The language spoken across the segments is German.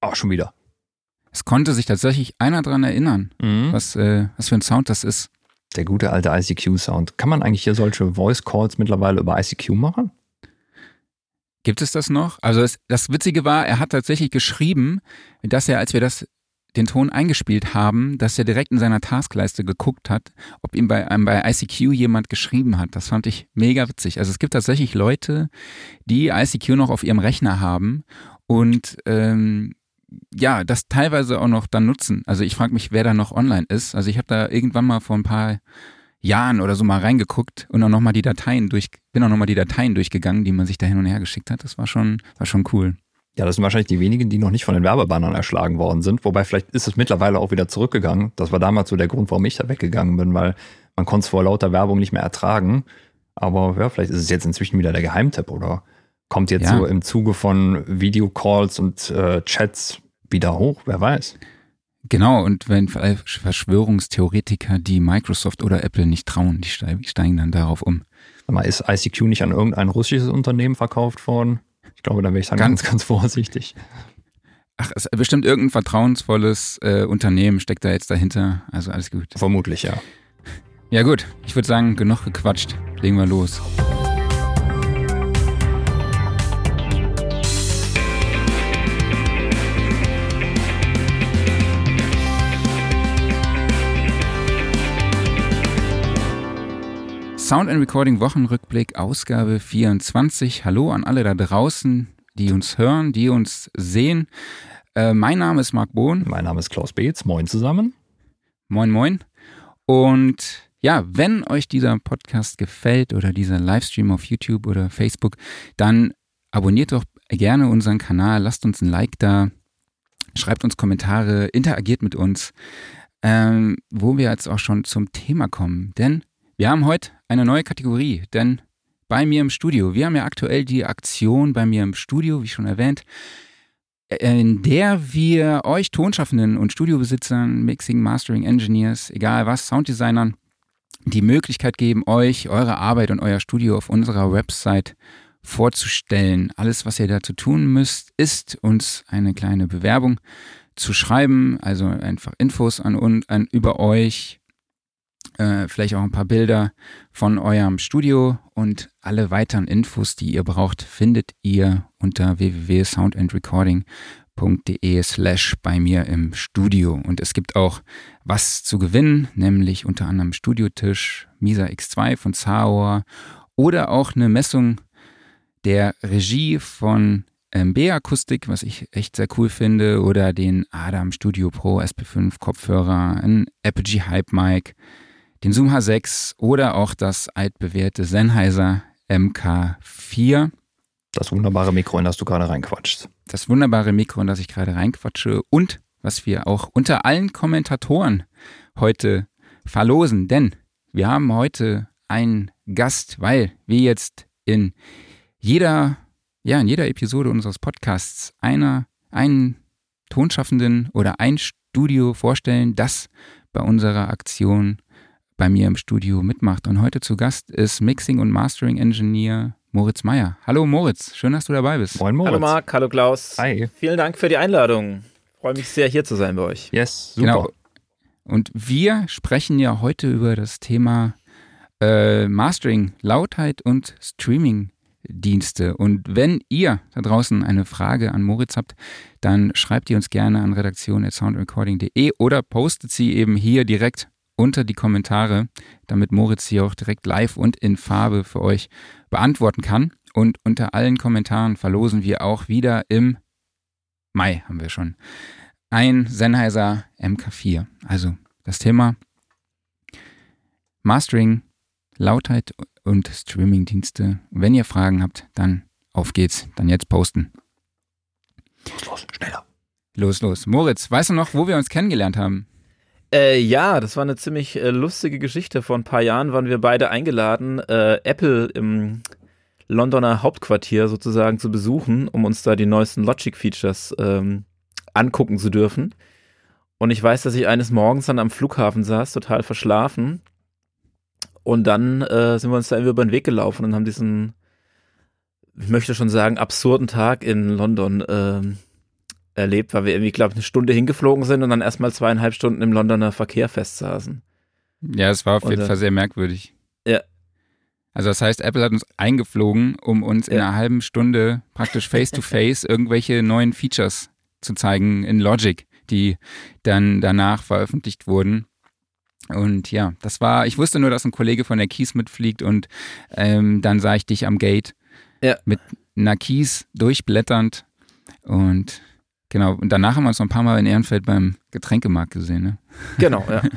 Auch schon wieder. Es konnte sich tatsächlich einer dran erinnern, Mhm. was, äh, was für ein Sound das ist. Der gute alte ICQ-Sound. Kann man eigentlich hier solche Voice Calls mittlerweile über ICQ machen? Gibt es das noch? Also es, das Witzige war, er hat tatsächlich geschrieben, dass er, als wir das den Ton eingespielt haben, dass er direkt in seiner Taskleiste geguckt hat, ob ihm bei, ähm, bei ICQ jemand geschrieben hat. Das fand ich mega witzig. Also es gibt tatsächlich Leute, die ICQ noch auf ihrem Rechner haben und ähm, ja, das teilweise auch noch dann nutzen. Also ich frage mich, wer da noch online ist. Also ich habe da irgendwann mal vor ein paar Jahren oder so mal reingeguckt und auch nochmal die Dateien durch, bin auch nochmal die Dateien durchgegangen, die man sich da hin und her geschickt hat. Das war schon, war schon cool. Ja, das sind wahrscheinlich die wenigen, die noch nicht von den Werbebannern erschlagen worden sind. Wobei vielleicht ist es mittlerweile auch wieder zurückgegangen. Das war damals so der Grund, warum ich da weggegangen bin, weil man konnte es vor lauter Werbung nicht mehr ertragen. Aber ja, vielleicht ist es jetzt inzwischen wieder der Geheimtipp oder kommt jetzt Ja. so im Zuge von Videocalls und äh, Chats wieder hoch. Wer weiß. Genau, und wenn Verschwörungstheoretiker, die Microsoft oder Apple nicht trauen, die steigen, dann darauf um. Sag mal, ist ICQ nicht an irgendein russisches Unternehmen verkauft worden? Ich glaube, da wäre ich dann ganz, Ganz- ganz vorsichtig. Ach, es ist bestimmt irgendein vertrauensvolles äh, Unternehmen steckt da jetzt dahinter. Also alles gut. Vermutlich, ja. Ja gut, ich würde sagen, genug gequatscht. Legen wir los. Sound and Recording Wochenrückblick, Ausgabe 24. Hallo an alle da draußen, die uns hören, die uns sehen. Äh, mein Name ist Marc Bohn. Mein Name ist Klaus Beetz. Moin zusammen. Moin, moin. Und ja, wenn euch dieser Podcast gefällt oder dieser Livestream auf YouTube oder Facebook, dann abonniert doch gerne unseren Kanal, lasst uns ein Like da, schreibt uns Kommentare, interagiert mit uns, ähm, wo wir jetzt auch schon zum Thema kommen. Denn wir haben heute eine neue Kategorie, denn bei mir im Studio, wir haben ja aktuell die Aktion bei mir im Studio, wie schon erwähnt, in der wir euch Tonschaffenden und Studiobesitzern, Mixing, Mastering Engineers, egal was, Sounddesignern, die Möglichkeit geben, euch eure Arbeit und euer Studio auf unserer Website vorzustellen. Alles, was ihr dazu tun müsst, ist uns eine kleine Bewerbung zu schreiben, also einfach Infos an an, über euch, äh, vielleicht auch ein paar Bilder von eurem Studio und alle weiteren Infos, die ihr braucht, findet ihr unter www.soundandrecording.de slash bei mir im Studio. Und es gibt auch was zu gewinnen, nämlich unter anderem Studiotisch Misa X2 von Sauer oder auch eine Messung der Regie von MB Akustik, was ich echt sehr cool finde, oder den Adam Studio Pro SP5 Kopfhörer, ein Apogee Hype Mic, den Zoom H6 oder auch das altbewährte Sennheiser MK4. Das wunderbare Mikro, in das du gerade reinquatschst. Das wunderbare Mikro, in das ich gerade reinquatsche und was wir auch unter allen Kommentatoren heute verlosen, denn wir haben heute einen Gast, weil wir jetzt in jeder, ja, in jeder Episode unseres Podcasts einer, einen Tonschaffenden oder ein Studio vorstellen, das bei unserer Aktion bei mir im Studio mitmacht. Und heute zu Gast ist Mixing und Mastering Engineer Moritz Meyer. Hallo Moritz, schön, dass du dabei bist. Moin Moritz. Hallo Marc, hallo Klaus. Hi. Vielen Dank für die Einladung. Freue mich sehr, hier zu sein bei euch. Yes, super. Genau. Und wir sprechen ja heute über das Thema äh, Mastering, Lautheit und Streaming-Dienste. Und wenn ihr da draußen eine Frage an Moritz habt, dann schreibt ihr uns gerne an redaktion.soundrecording.de oder postet sie eben hier direkt unter die Kommentare, damit Moritz sie auch direkt live und in Farbe für euch beantworten kann. Und unter allen Kommentaren verlosen wir auch wieder im Mai, haben wir schon, ein Sennheiser MK4. Also das Thema Mastering, Lautheit und Streamingdienste. Wenn ihr Fragen habt, dann auf geht's. Dann jetzt posten. Los, los, schneller. Los, los. Moritz, weißt du noch, wo wir uns kennengelernt haben? Äh, ja, das war eine ziemlich äh, lustige Geschichte. Vor ein paar Jahren waren wir beide eingeladen, äh, Apple im Londoner Hauptquartier sozusagen zu besuchen, um uns da die neuesten Logic-Features ähm, angucken zu dürfen. Und ich weiß, dass ich eines Morgens dann am Flughafen saß, total verschlafen. Und dann äh, sind wir uns da irgendwie über den Weg gelaufen und haben diesen, ich möchte schon sagen, absurden Tag in London ähm, erlebt, weil wir irgendwie, glaube ich, eine Stunde hingeflogen sind und dann erstmal zweieinhalb Stunden im Londoner Verkehr festsaßen. Ja, es war auf jeden Fall sehr merkwürdig. Ja. Also das heißt, Apple hat uns eingeflogen, um uns in Ja. einer halben Stunde praktisch face-to-face irgendwelche neuen Features zu zeigen in Logic, die dann danach veröffentlicht wurden. Und ja, das war, ich wusste nur, dass ein Kollege von der Keys mitfliegt und ähm, dann sah ich dich am Gate Ja. mit einer Keys durchblätternd und genau, und danach haben wir uns noch ein paar Mal in Ehrenfeld beim Getränkemarkt gesehen. Ne? Genau, ja.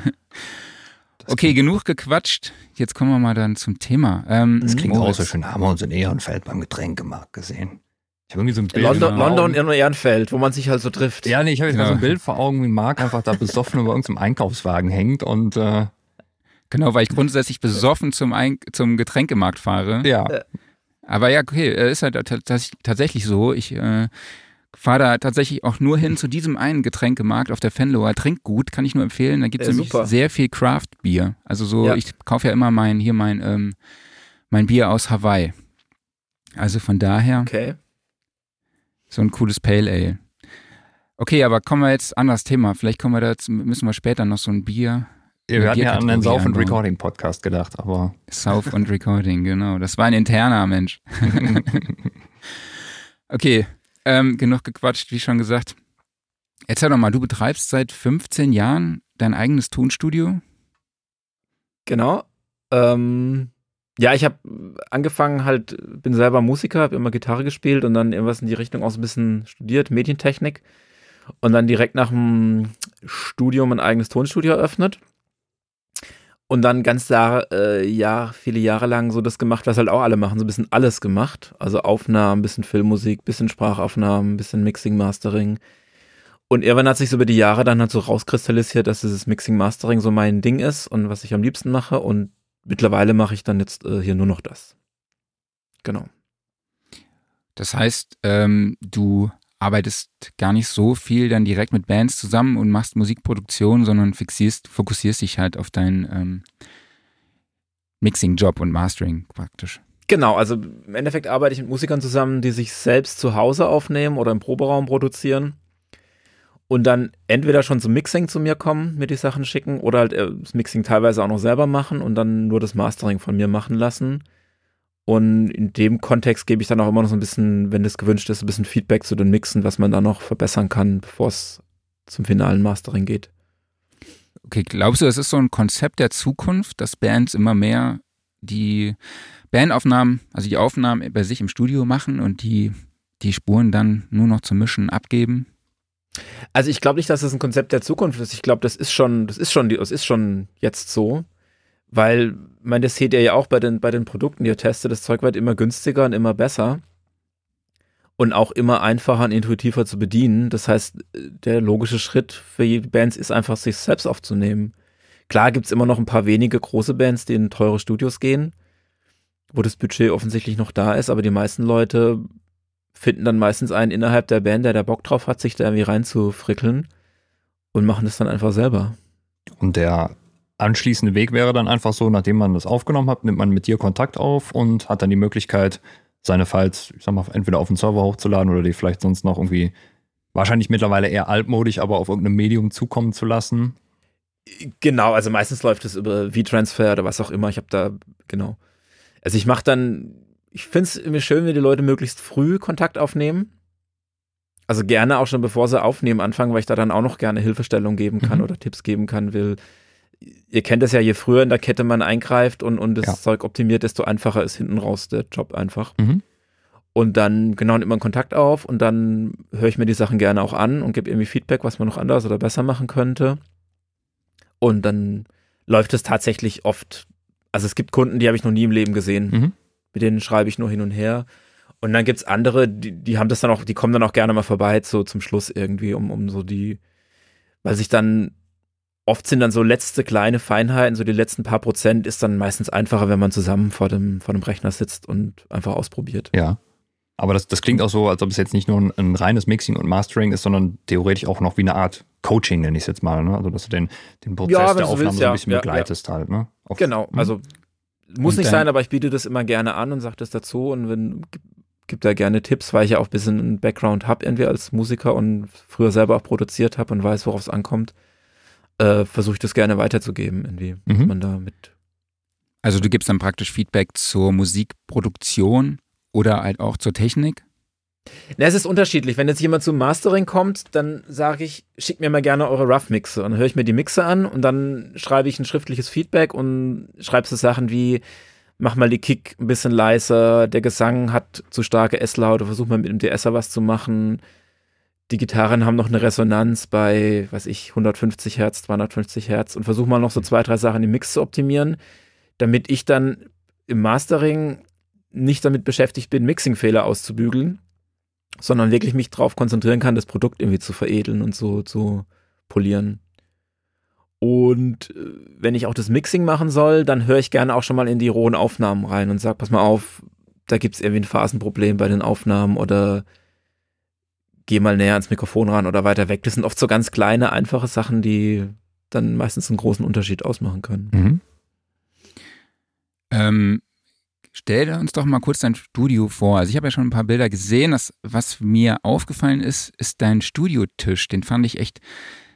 Okay, genug gequatscht. Jetzt kommen wir mal dann zum Thema. Ähm, Das klingt auch so schön. Haben wir uns in Ehrenfeld beim Getränkemarkt gesehen. Ich habe irgendwie so ein Bild London, vor London Augen. in Ehrenfeld, wo man sich halt so trifft. Ja, nee, ich habe jetzt Ja. mal so ein Bild vor Augen, wie Marc einfach da besoffen über irgendeinem Einkaufswagen hängt und äh, Genau, weil ich grundsätzlich besoffen zum, Ein zum Getränkemarkt fahre. ja. Aber ja, okay, äh, ist halt tats- tatsächlich so. Ich äh, fahre da tatsächlich auch nur hin zu diesem einen Getränkemarkt auf der Fenloer Trinkgut, kann ich nur empfehlen. Da gibt es Äh, nämlich super. sehr viel Craft-Bier. Also so, Ja. ich kaufe ja immer mein, hier mein, ähm, mein Bier aus Hawaii. Also von daher Okay. so ein cooles Pale Ale. Okay, aber kommen wir jetzt anderes Thema. Vielleicht kommen wir da jetzt, müssen wir später noch so ein Bier Ja, wir hatten ja an den Sauf- und. Recording-Podcast gedacht, aber South und Recording, genau. Das war ein interner Mensch. okay, ähm, genug gequatscht, wie schon gesagt. Erzähl doch mal, du betreibst seit 15 Jahren dein eigenes Tonstudio. Genau. Ähm, ja, ich habe angefangen halt, bin selber Musiker, habe immer Gitarre gespielt und dann irgendwas in die Richtung auch so ein bisschen studiert, Medientechnik. Und dann direkt nach dem Studium ein eigenes Tonstudio eröffnet. Und dann ganz Jahre, äh, ja, viele Jahre lang so das gemacht, was halt auch alle machen, so ein bisschen alles gemacht. Also Aufnahmen, bisschen Filmmusik, bisschen Sprachaufnahmen, bisschen Mixing, Mastering. Und irgendwann hat sich so über die Jahre dann halt so rauskristallisiert, dass dieses Mixing, Mastering so mein Ding ist und was ich am liebsten mache. Und mittlerweile mache ich dann jetzt äh, hier nur noch das. Genau. Das heißt, ähm, du arbeitest gar nicht so viel dann direkt mit Bands zusammen und machst Musikproduktion, sondern fixierst, fokussierst dich halt auf deinen ähm, Mixing-Job und Mastering praktisch. Genau, also im Endeffekt arbeite ich mit Musikern zusammen, die sich selbst zu Hause aufnehmen oder im Proberaum produzieren und dann entweder schon zum Mixing zu mir kommen, mir die Sachen schicken oder halt äh, das Mixing teilweise auch noch selber machen und dann nur das Mastering von mir machen lassen. Und in dem Kontext gebe ich dann auch immer noch so ein bisschen, wenn das gewünscht ist, ein bisschen Feedback zu den Mixen, was man da noch verbessern kann, bevor es zum finalen Mastering geht. Okay, glaubst du, das ist so ein Konzept der Zukunft, dass Bands immer mehr die Bandaufnahmen, also die Aufnahmen bei sich im Studio machen und die, die Spuren dann nur noch zum Mischen abgeben? Also ich glaube nicht, dass das ein Konzept der Zukunft ist. Ich glaube, das ist schon, das ist schon, das ist schon jetzt so, weil, ich meine, das seht ihr ja auch bei den, bei den Produkten, die ihr testet. Das Zeug wird immer günstiger und immer besser und auch immer einfacher und intuitiver zu bedienen. Das heißt, der logische Schritt für die Bands ist einfach, sich selbst aufzunehmen. Klar gibt's immer noch ein paar wenige große Bands, die in teure Studios gehen, wo das Budget offensichtlich noch da ist, aber die meisten Leute finden dann meistens einen innerhalb der Band, der da Bock drauf hat, sich da irgendwie reinzufrickeln und machen das dann einfach selber. Und der anschließende Weg wäre dann einfach so, nachdem man das aufgenommen hat, nimmt man mit dir Kontakt auf und hat dann die Möglichkeit, seine Files, ich sag mal, entweder auf den Server hochzuladen oder die vielleicht sonst noch irgendwie, wahrscheinlich mittlerweile eher altmodisch, aber auf irgendeinem Medium zukommen zu lassen. Genau, also meistens läuft es über V-Transfer oder was auch immer. Ich habe da, genau. Also ich mache dann, ich finde es mir schön, wenn die Leute möglichst früh Kontakt aufnehmen. Also gerne auch schon bevor sie aufnehmen anfangen, weil ich da dann auch noch gerne Hilfestellung geben kann Mhm. oder Tipps geben kann, will. Ihr kennt das ja, je früher in der Kette man eingreift und, und das Ja. Zeug optimiert, desto einfacher ist hinten raus der Job einfach. Mhm. Und dann genau nimmt man Kontakt auf und dann höre ich mir die Sachen gerne auch an und gebe irgendwie Feedback, was man noch anders oder besser machen könnte. Und dann läuft es tatsächlich oft. Also es gibt Kunden, die habe ich noch nie im Leben gesehen. Mhm. Mit denen schreibe ich nur hin und her. Und dann gibt es andere, die, die haben das dann auch, die kommen dann auch gerne mal vorbei, so zum Schluss irgendwie, um, um so die, weil sich dann, oft sind dann so letzte kleine Feinheiten, so die letzten paar Prozent ist dann meistens einfacher, wenn man zusammen vor dem, vor dem Rechner sitzt und einfach ausprobiert. Ja. Aber das, das klingt auch so, als ob es jetzt nicht nur ein, ein reines Mixing und Mastering ist, sondern theoretisch auch noch wie eine Art Coaching, nenne ich es jetzt mal. Ne? Also, dass du den, den Prozess Ja, der Aufnahme willst, so ein ja. bisschen Ja, begleitest halt. Ne? Auf- Genau, Mhm. also muss Und nicht dann- sein, aber ich biete das immer gerne an und sage das dazu. Und wenn gebe da gerne Tipps, weil ich ja auch ein bisschen einen Background habe, irgendwie als Musiker und früher selber auch produziert habe und weiß, worauf es ankommt. Äh, Versuche ich das gerne weiterzugeben, irgendwie, mhm. was man da mit. Also du gibst dann praktisch Feedback zur Musikproduktion oder halt auch zur Technik? Na, es ist unterschiedlich. Wenn jetzt jemand zum Mastering kommt, dann sage ich, schickt mir mal gerne eure Rough-Mixe. Und dann höre ich mir die Mixe an und dann schreibe ich ein schriftliches Feedback und schreibe so Sachen wie, mach mal die Kick ein bisschen leiser, der Gesang hat zu starke S-Laute, versuch mal mit dem DSer was zu machen. Die Gitarren haben noch eine Resonanz bei, weiß ich, 150 Hertz, 250 Hertz und versuch mal noch so zwei, drei Sachen im Mix zu optimieren, damit ich dann im Mastering nicht damit beschäftigt bin, Mixing-Fehler auszubügeln, sondern wirklich mich darauf konzentrieren kann, das Produkt irgendwie zu veredeln und so zu polieren. Und äh, wenn ich auch das Mixing machen soll, dann höre ich gerne auch schon mal in die rohen Aufnahmen rein und sage, pass mal auf, da gibt es irgendwie ein Phasenproblem bei den Aufnahmen oder geh mal näher ans Mikrofon ran oder weiter weg. Das sind oft so ganz kleine, einfache Sachen, die dann meistens einen großen Unterschied ausmachen können. Mhm. Ähm, Stell uns doch mal kurz dein Studio vor. Also ich habe ja schon ein paar Bilder gesehen. Das, was mir aufgefallen ist, ist dein Studiotisch. Den fand ich echt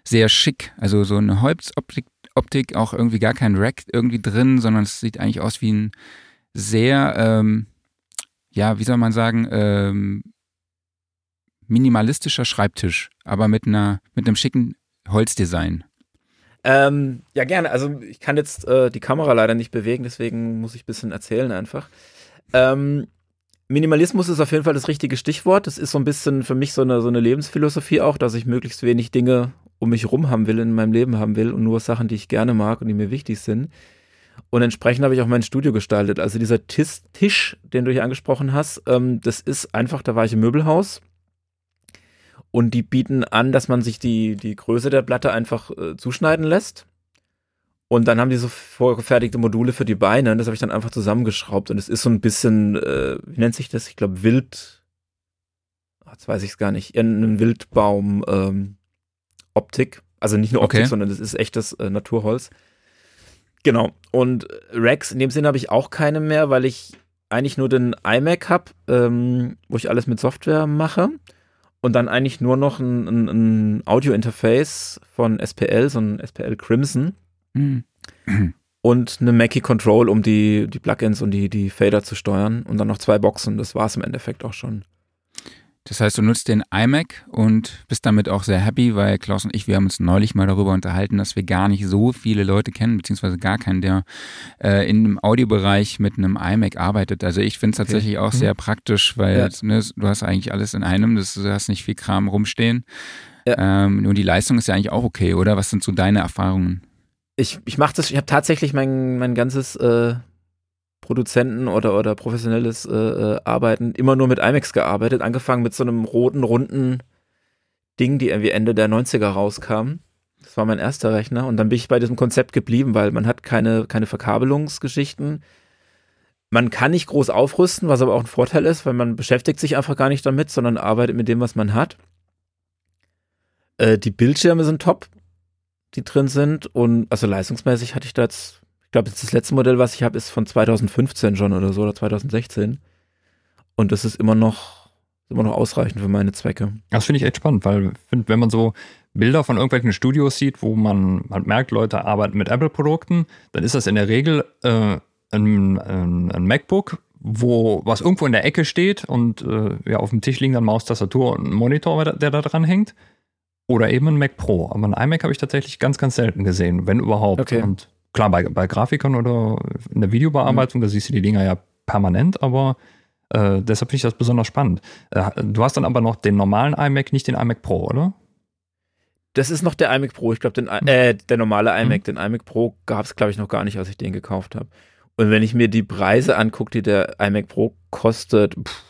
sehr schick. Also so eine Holzoptik, Optik, auch irgendwie gar kein Rack irgendwie drin, sondern es sieht eigentlich aus wie ein sehr, ähm, ja, wie soll man sagen, ähm, minimalistischer Schreibtisch, aber mit einer, mit einem schicken Holzdesign. Ähm, ja, gerne. Also ich kann jetzt äh, die Kamera leider nicht bewegen, deswegen muss ich ein bisschen erzählen einfach. Ähm, Minimalismus ist auf jeden Fall das richtige Stichwort. Das ist so ein bisschen für mich so eine, so eine Lebensphilosophie auch, dass ich möglichst wenig Dinge um mich rum haben will, in meinem Leben haben will und nur Sachen, die ich gerne mag und die mir wichtig sind. Und entsprechend habe ich auch mein Studio gestaltet. Also dieser Tis Tisch, den du hier angesprochen hast, ähm, das ist einfach, da war ich im Möbelhaus und die bieten an, dass man sich die, die Größe der Platte einfach äh, zuschneiden lässt. Und dann haben die so vorgefertigte Module für die Beine und das habe ich dann einfach zusammengeschraubt. Und es ist so ein bisschen, äh, wie nennt sich das? Ich glaube, Wild. Oh, jetzt weiß ich es gar nicht. Ein Wildbaum ähm, Optik. Also nicht nur Optik, okay. sondern das ist echtes äh, Naturholz. Genau. Und Racks in dem Sinne habe ich auch keine mehr, weil ich eigentlich nur den iMac habe, ähm, wo ich alles mit Software mache und dann eigentlich nur noch ein, ein, ein Audio-Interface von SPL, so ein SPL Crimson. Mhm. Und eine Mackie Control, um die, die Plugins und die, die Fader zu steuern. Und dann noch zwei Boxen. Das war es im Endeffekt auch schon. Das heißt, du nutzt den iMac und bist damit auch sehr happy, weil Klaus und ich, wir haben uns neulich mal darüber unterhalten, dass wir gar nicht so viele Leute kennen, beziehungsweise gar keinen, der äh, in dem Audiobereich mit einem iMac arbeitet. Also ich finde es tatsächlich okay. auch mhm. sehr praktisch, weil ja. ne, du hast eigentlich alles in einem, das, du hast nicht viel Kram rumstehen. Ja. Ähm, und die Leistung ist ja eigentlich auch okay, oder? Was sind so deine Erfahrungen? Ich, ich mache das, ich habe tatsächlich mein, mein ganzes äh, Produzenten oder, oder professionelles äh, äh, Arbeiten immer nur mit IMAX gearbeitet, angefangen mit so einem roten, runden Ding, die irgendwie Ende der 90er rauskam. Das war mein erster Rechner und dann bin ich bei diesem Konzept geblieben, weil man hat keine, keine Verkabelungsgeschichten. Man kann nicht groß aufrüsten, was aber auch ein Vorteil ist, weil man beschäftigt sich einfach gar nicht damit, sondern arbeitet mit dem, was man hat. Äh, die Bildschirme sind top, die drin sind und also leistungsmäßig hatte ich da jetzt ich glaube, das letzte Modell, was ich habe, ist von 2015 schon oder so oder 2016. Und das ist immer noch, immer noch ausreichend für meine Zwecke. Das finde ich echt spannend, weil find, wenn man so Bilder von irgendwelchen Studios sieht, wo man halt merkt, Leute arbeiten mit Apple-Produkten, dann ist das in der Regel äh, ein, ein, ein, MacBook, wo was irgendwo in der Ecke steht und äh, ja, auf dem Tisch liegen dann Maus, Tastatur und ein Monitor, der da dran hängt. Oder eben ein Mac Pro. Aber ein iMac habe ich tatsächlich ganz, ganz selten gesehen, wenn überhaupt. Okay. Und klar, bei, bei Grafikern oder in der Videobearbeitung, mhm. da siehst du die Dinger ja permanent, aber äh, deshalb finde ich das besonders spannend. Äh, du hast dann aber noch den normalen iMac, nicht den iMac Pro, oder? Das ist noch der iMac Pro. Ich glaube, mhm. äh, der normale iMac. Mhm. Den iMac Pro gab es, glaube ich, noch gar nicht, als ich den gekauft habe. Und wenn ich mir die Preise angucke, die der iMac Pro kostet, pff,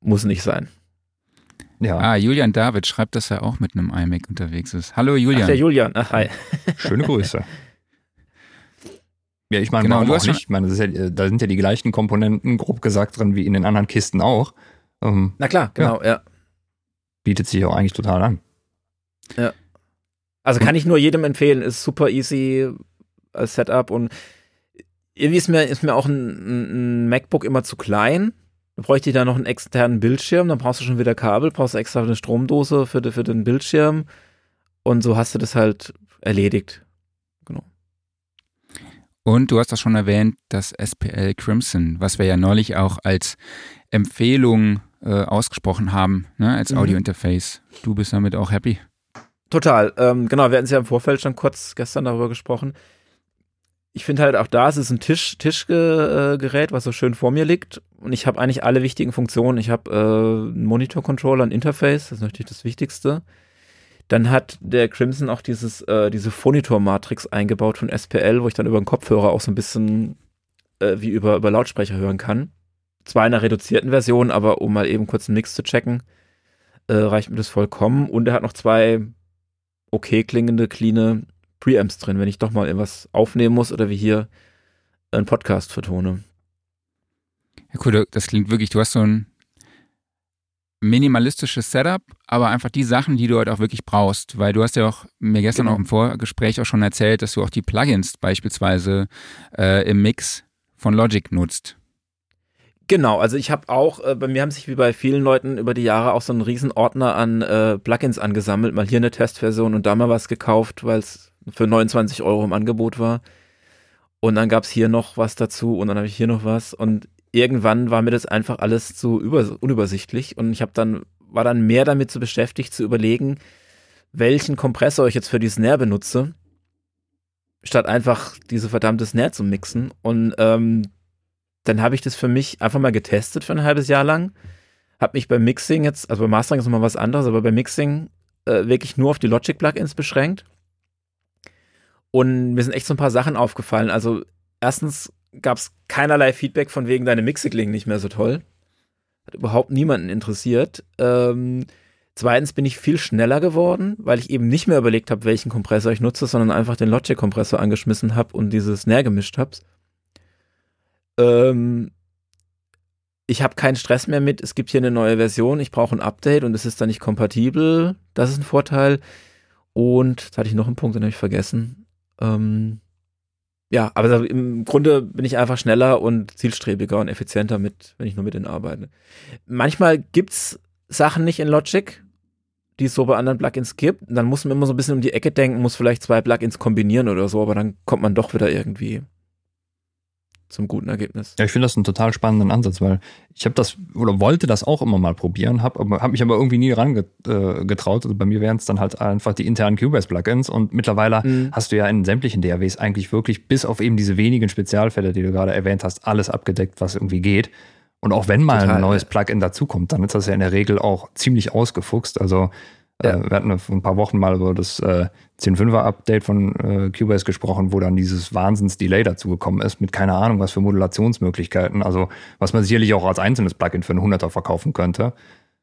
muss nicht sein. Ja. Ah, Julian David schreibt, dass er auch mit einem iMac unterwegs ist. Hallo Julian. Ach, der Julian. Ach, hi. Schöne Grüße. Ja, ich meine, genau, warum auch nicht? Ich meine, ja, da sind ja die gleichen Komponenten, grob gesagt, drin wie in den anderen Kisten auch. Ähm, Na klar, genau, ja. ja. Bietet sich auch eigentlich total an. Ja. Also kann ich nur jedem empfehlen, ist super easy als Setup und irgendwie ist mir, ist mir auch ein, ein MacBook immer zu klein Dann bräuchte ich da noch einen externen Bildschirm, dann brauchst du schon wieder Kabel, brauchst extra eine Stromdose für, für den Bildschirm und so hast du das halt erledigt. Genau. Und du hast das schon erwähnt, das SPL Crimson, was wir ja neulich auch als Empfehlung äh, ausgesprochen haben, ne, als Mhm. Audiointerface. Du bist damit auch happy. Total. Ähm, genau, wir hatten es ja im Vorfeld schon kurz gestern darüber gesprochen. Ich finde halt auch da, es ist ein Tisch, Tischgerät, was so schön vor mir liegt. Und ich habe eigentlich alle wichtigen Funktionen. Ich habe äh, einen Monitor-Controller, ein Interface, das ist natürlich das Wichtigste. Dann hat der Crimson auch dieses, äh, diese Phonitor-Matrix eingebaut von SPL, wo ich dann über den Kopfhörer auch so ein bisschen äh, wie über, über Lautsprecher hören kann. Zwar in einer reduzierten Version, aber um mal eben kurz einen Mix zu checken, äh, reicht mir das vollkommen. Und er hat noch zwei okay klingende, cleane Preamps drin, wenn ich doch mal irgendwas aufnehmen muss oder wie hier einen Podcast vertone. Ja, cool, das klingt wirklich, du hast so ein minimalistisches Setup, aber einfach die Sachen, die du halt auch wirklich brauchst, weil du hast ja auch mir gestern Genau. auch im Vorgespräch auch schon erzählt, dass du auch die Plugins beispielsweise äh, im Mix von Logic nutzt. Genau, also ich habe auch, äh, bei mir haben sich wie bei vielen Leuten über die Jahre auch so einen riesen Ordner an äh, Plugins angesammelt, mal hier eine Testversion und da mal was gekauft, weil es für 29 Euro im Angebot war. Und dann gab es hier noch was dazu und dann habe ich hier noch was. Und irgendwann war mir das einfach alles zu über, unübersichtlich. Und ich habe dann war dann mehr damit zu beschäftigt zu überlegen, welchen Kompressor ich jetzt für die Snare benutze, statt einfach diese verdammte Snare zu mixen. Und ähm, dann habe ich das für mich einfach mal getestet für ein halbes Jahr lang. Habe mich beim Mixing jetzt, also beim Mastering ist nochmal was anderes, aber beim Mixing äh, wirklich nur auf die Logic-Plugins beschränkt. Und mir sind echt so ein paar Sachen aufgefallen. Also erstens gab es keinerlei Feedback von wegen, deine Mixe klingen nicht mehr so toll. Hat überhaupt niemanden interessiert. Ähm, zweitens bin ich viel schneller geworden, weil ich eben nicht mehr überlegt habe, welchen Kompressor ich nutze, sondern einfach den Logic-Kompressor angeschmissen habe und diese Snare gemischt habe. Ähm, ich habe keinen Stress mehr mit, es gibt hier eine neue Version, ich brauche ein Update und es ist dann nicht kompatibel. Das ist ein Vorteil. Und jetzt hatte ich noch einen Punkt, den habe ich vergessen. Ähm, ja, aber im Grunde bin ich einfach schneller und zielstrebiger und effizienter mit, wenn ich nur mit denen arbeite. Manchmal gibt's Sachen nicht in Logic, die es so bei anderen Plugins gibt. Dann muss man immer so ein bisschen um die Ecke denken, muss vielleicht zwei Plugins kombinieren oder so, aber dann kommt man doch wieder irgendwie zum guten Ergebnis. Ja, ich finde das einen total spannenden Ansatz, weil ich habe das oder wollte das auch immer mal probieren, habe hab mich aber irgendwie nie rangetraut. Also bei mir wären es dann halt einfach die internen Cubase-Plugins und mittlerweile Mhm. hast du ja in sämtlichen DAWs eigentlich wirklich bis auf eben diese wenigen Spezialfälle, die du gerade erwähnt hast, alles abgedeckt, was irgendwie geht. Und auch wenn mal Total, ein neues. Plugin dazukommt, dann ist das ja in der Regel auch ziemlich ausgefuchst. Also Ja. äh, wir hatten vor ein paar Wochen mal über das äh, 10.5er Update von äh, Cubase gesprochen, wo dann dieses Wahnsinns-Delay dazugekommen ist, mit keine Ahnung, was für Modulationsmöglichkeiten. Also was man sicherlich auch als einzelnes Plugin für einen 100er verkaufen könnte.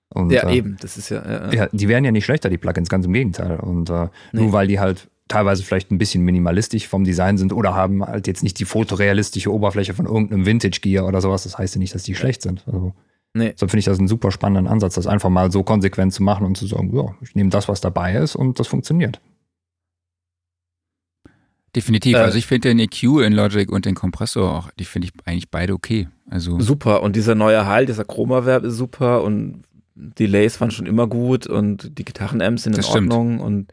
Und, Ja, äh, eben, das ist ja. ja, ja. ja, die werden ja nicht schlechter, die Plugins, ganz im Gegenteil. Und äh, Nee. nur weil die halt teilweise vielleicht ein bisschen minimalistisch vom Design sind oder haben halt jetzt nicht die fotorealistische Oberfläche von irgendeinem Vintage-Gear oder sowas, das heißt ja nicht, dass die schlecht sind. Also, Nee. deshalb finde ich das einen super spannenden Ansatz, das einfach mal so konsequent zu machen und zu sagen, ja, ich nehme das, was dabei ist und das funktioniert. Definitiv. Äh, also ich finde den EQ in Logic und den Kompressor auch, die finde ich eigentlich beide okay. Also Super. Und dieser neue Hall, dieser Chroma-Verb ist super und Delays waren schon immer gut und die Gitarrenamps sind in Das stimmt. Ordnung und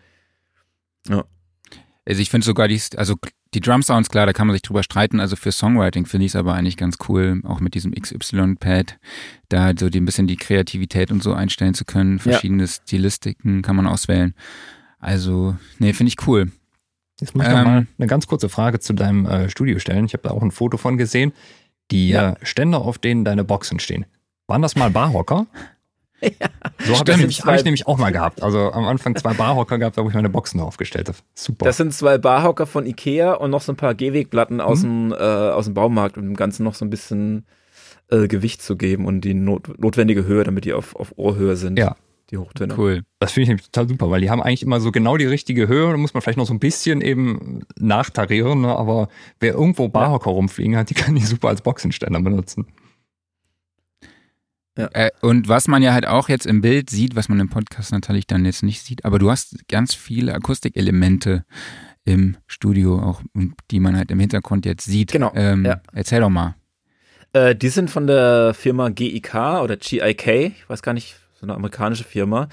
Also ich finde sogar die, also die Drum Sounds, klar, da kann man sich drüber streiten. Also für Songwriting finde ich es aber eigentlich ganz cool, auch mit diesem XY-Pad, da so die, ein bisschen die Kreativität und so einstellen zu können. Verschiedene Stilistiken kann man auswählen. Also, nee, finde ich cool. Jetzt muss ich Ähm, noch mal eine ganz kurze Frage zu deinem äh, Studio stellen. Ich habe da auch ein Foto von gesehen. Die Ja. äh, Ständer, auf denen deine Boxen stehen. Waren das mal Barhocker? So habe ich, Stimmt. nämlich- hab ich nämlich auch mal gehabt. Also am Anfang zwei Barhocker gehabt, wo ich meine Boxen aufgestellt habe. Super. das sind zwei Barhocker von Ikea und noch so ein paar Gehwegplatten aus, Mhm. dem, äh, aus dem Baumarkt, um dem Ganzen noch so ein bisschen äh, Gewicht zu geben und die not notwendige Höhe, damit die auf, auf Ohrhöhe sind. Ja. Die Hochtöne. Cool. Das finde ich nämlich total super, weil die haben eigentlich immer so genau die richtige Höhe. Da muss man vielleicht noch so ein bisschen eben nachtarieren, ne? aber wer irgendwo Barhocker rumfliegen hat, die kann die super als Boxenständer benutzen. Äh, und was man ja halt auch jetzt im Bild sieht, was man im Podcast natürlich dann jetzt nicht sieht, aber du hast ganz viele Akustikelemente im Studio auch, die man halt im Hintergrund jetzt sieht. Genau, Ähm, ja. Erzähl doch mal. Äh, die sind von der Firma GIK oder GIK, ich weiß gar nicht, so eine amerikanische Firma.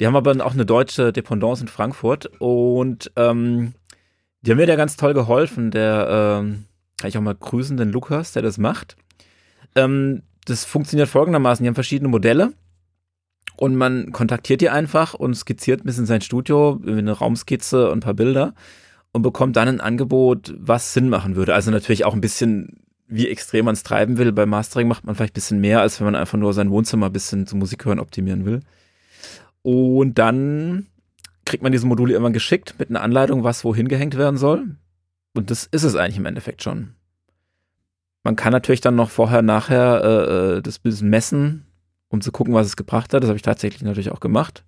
Die haben aber auch eine deutsche Dependance in Frankfurt und ähm, die haben mir da ganz toll geholfen. Der, ähm, kann ich auch mal grüßen, den Lukas, der das macht. Ähm, das funktioniert folgendermaßen: Die haben verschiedene Modelle und man kontaktiert die einfach und skizziert ein bisschen sein Studio, eine Raumskizze und ein paar Bilder und bekommt dann ein Angebot, was Sinn machen würde. Also natürlich auch ein bisschen, wie extrem man es treiben will. Beim Mastering macht man vielleicht ein bisschen mehr, als wenn man einfach nur sein Wohnzimmer ein bisschen zum Musik hören optimieren will. Und dann kriegt man diese Module irgendwann geschickt mit einer Anleitung, was wohin gehängt werden soll. Und das ist es eigentlich im Endeffekt schon. Man kann natürlich dann noch vorher, nachher äh, äh das bisschen messen, um zu gucken, was es gebracht hat. Das habe ich tatsächlich natürlich auch gemacht.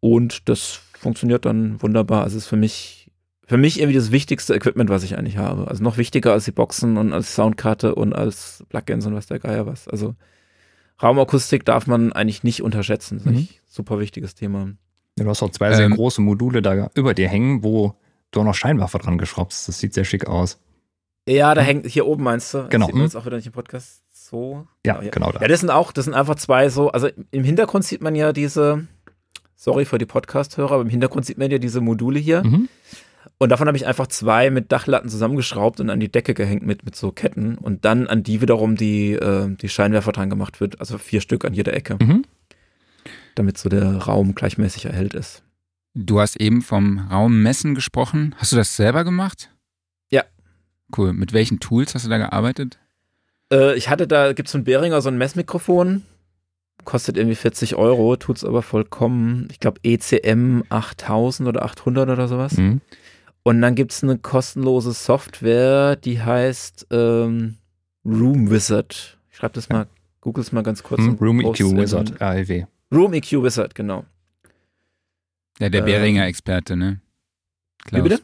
Und das funktioniert dann wunderbar. Also es ist für mich, für mich irgendwie das wichtigste Equipment, was ich eigentlich habe. Also noch wichtiger als die Boxen und als Soundkarte und als Plugins und was der Geier was. Also Raumakustik darf man eigentlich nicht unterschätzen. Das ist mhm. ein super wichtiges Thema. Ja, du hast auch zwei sehr ähm, große Module da über dir hängen, wo du auch noch Scheinwerfer dran geschraubst. Das sieht sehr schick aus. Ja, da hängt hier oben meinst du. Genau. Das sieht man jetzt auch wieder nicht im Podcast so. Ja, genau. genau da. Ja, das sind auch, das sind einfach zwei so, also im Hintergrund sieht man ja diese, sorry für die Podcast-Hörer, aber im Hintergrund sieht man ja diese Module hier. Mhm. Und davon habe ich einfach zwei mit Dachlatten zusammengeschraubt und an die Decke gehängt mit, mit so Ketten und dann an die wiederum die, äh, die Scheinwerfer dran gemacht wird, also vier Stück an jeder Ecke. Mhm. Damit so der Raum gleichmäßig erhellt ist. Du hast eben vom Raummessen gesprochen. Hast du das selber gemacht? Cool. Mit welchen Tools hast du da gearbeitet? Äh, ich hatte da, gibt es von Behringer so ein Messmikrofon. Kostet irgendwie 40 Euro, tut es aber vollkommen. Ich glaube ECM 8000 oder 800 oder sowas. Mhm. Und dann gibt es eine kostenlose Software, die heißt ähm, Room Wizard. Ich schreibe das mal, google es mal ganz kurz. Hm, Room EQ Wizard, ALW. Room EQ Wizard, genau. Ja, der Behringer Experte, ne? Klaus. Wie bitte?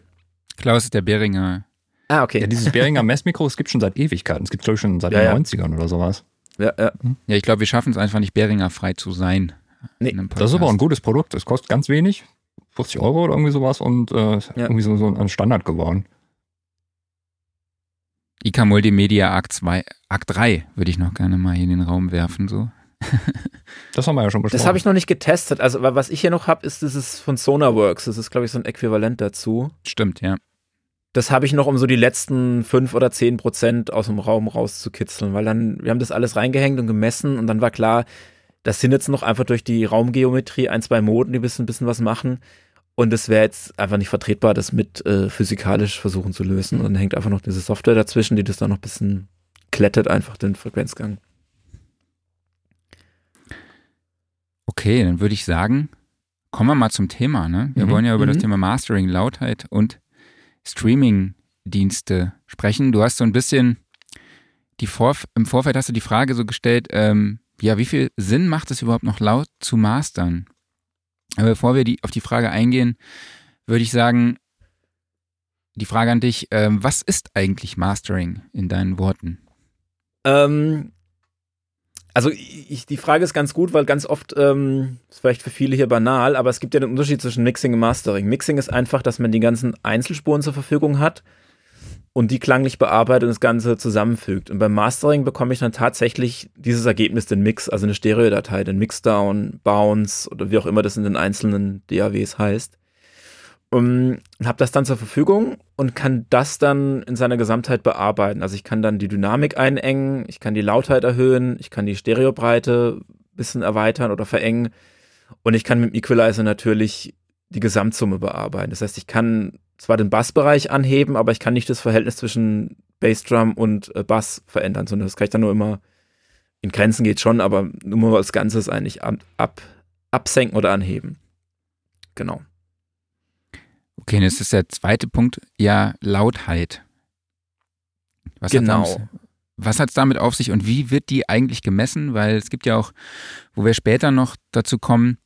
Klaus ist der Behringer. Ah, okay. Ja, dieses Behringer Messmikro, es gibt schon seit Ewigkeiten. Es gibt, glaube ich, schon seit ja, den 90ern oder sowas. Ja, ja. Hm? Ja, ich glaube, wir schaffen es einfach nicht, Behringer frei zu sein. Nee. Das ist aber ein gutes Produkt. Es kostet ganz wenig. 50 Euro oder irgendwie sowas und äh, ja. irgendwie so, so ein Standard geworden. IK Multimedia Arc 2, Arc 3 würde ich noch gerne mal hier in den Raum werfen, so. das haben wir ja schon besprochen. Das habe ich noch nicht getestet. Also, was ich hier noch habe, ist dieses von Sonarworks. Das ist, glaube ich, so ein Äquivalent dazu. Stimmt, ja. Das habe ich noch, um so die letzten fünf oder zehn Prozent aus dem Raum rauszukitzeln, weil dann, wir haben das alles reingehängt und gemessen und dann war klar, das sind jetzt noch einfach durch die Raumgeometrie ein, zwei Moden, die ein bisschen, ein bisschen was machen. Und es wäre jetzt einfach nicht vertretbar, das mit äh, physikalisch versuchen zu lösen. Und dann hängt einfach noch diese Software dazwischen, die das dann noch ein bisschen klettet, einfach den Frequenzgang. Okay, dann würde ich sagen, kommen wir mal zum Thema. Ne? Wir mhm. wollen ja über mhm. das Thema Mastering, Lautheit und Streaming-Dienste sprechen. Du hast so ein bisschen die Vorf im Vorfeld hast du die Frage so gestellt, ähm, ja, wie viel Sinn macht es überhaupt noch laut zu mastern? Aber bevor wir die, auf die Frage eingehen, würde ich sagen, die Frage an dich, ähm, was ist eigentlich Mastering in deinen Worten? Ähm, also ich, die Frage ist ganz gut, weil ganz oft, ähm, ist vielleicht für viele hier banal, aber es gibt ja den Unterschied zwischen Mixing und Mastering. Mixing ist einfach, dass man die ganzen Einzelspuren zur Verfügung hat und die klanglich bearbeitet und das Ganze zusammenfügt. Und beim Mastering bekomme ich dann tatsächlich dieses Ergebnis, den Mix, also eine Stereodatei, den Mixdown, Bounce oder wie auch immer das in den einzelnen DAWs heißt. Und habe das dann zur Verfügung und kann das dann in seiner Gesamtheit bearbeiten. Also ich kann dann die Dynamik einengen, ich kann die Lautheit erhöhen, ich kann die Stereobreite ein bisschen erweitern oder verengen und ich kann mit dem Equalizer natürlich die Gesamtsumme bearbeiten. Das heißt, ich kann zwar den Bassbereich anheben, aber ich kann nicht das Verhältnis zwischen Bassdrum und äh, Bass verändern, sondern das kann ich dann nur immer in Grenzen geht schon, aber nur als Ganzes eigentlich ab, ab, absenken oder anheben. Genau. Okay, das ist der zweite Punkt, ja, Lautheit. Was genau. was hat es damit auf sich und wie wird die eigentlich gemessen? Weil es gibt ja auch, wo wir später noch dazu kommen,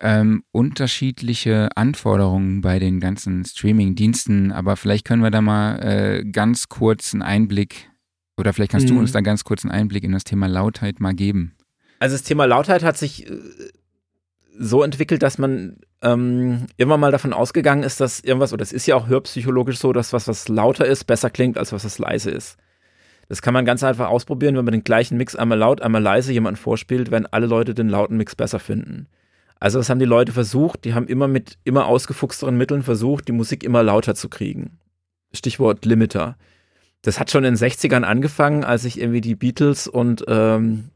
ähm, unterschiedliche Anforderungen bei den ganzen Streaming-Diensten, aber vielleicht können wir da mal äh, ganz kurz einen Einblick oder vielleicht kannst mhm. du uns da ganz kurz einen Einblick in das Thema Lautheit mal geben. Also das Thema Lautheit hat sich äh, so entwickelt, dass man ähm, immer mal davon ausgegangen ist, dass irgendwas, oder es ist ja auch hörpsychologisch so, dass was, was lauter ist, besser klingt, als was, was leise ist. Das kann man ganz einfach ausprobieren, wenn man den gleichen Mix einmal laut, einmal leise jemanden vorspielt, wenn alle Leute den lauten Mix besser finden. Also was haben die Leute versucht? Die haben immer mit immer ausgefuchsteren Mitteln versucht, die Musik immer lauter zu kriegen. Stichwort Limiter. Das hat schon in den 60ern angefangen, als sich irgendwie die Beatles und ähm,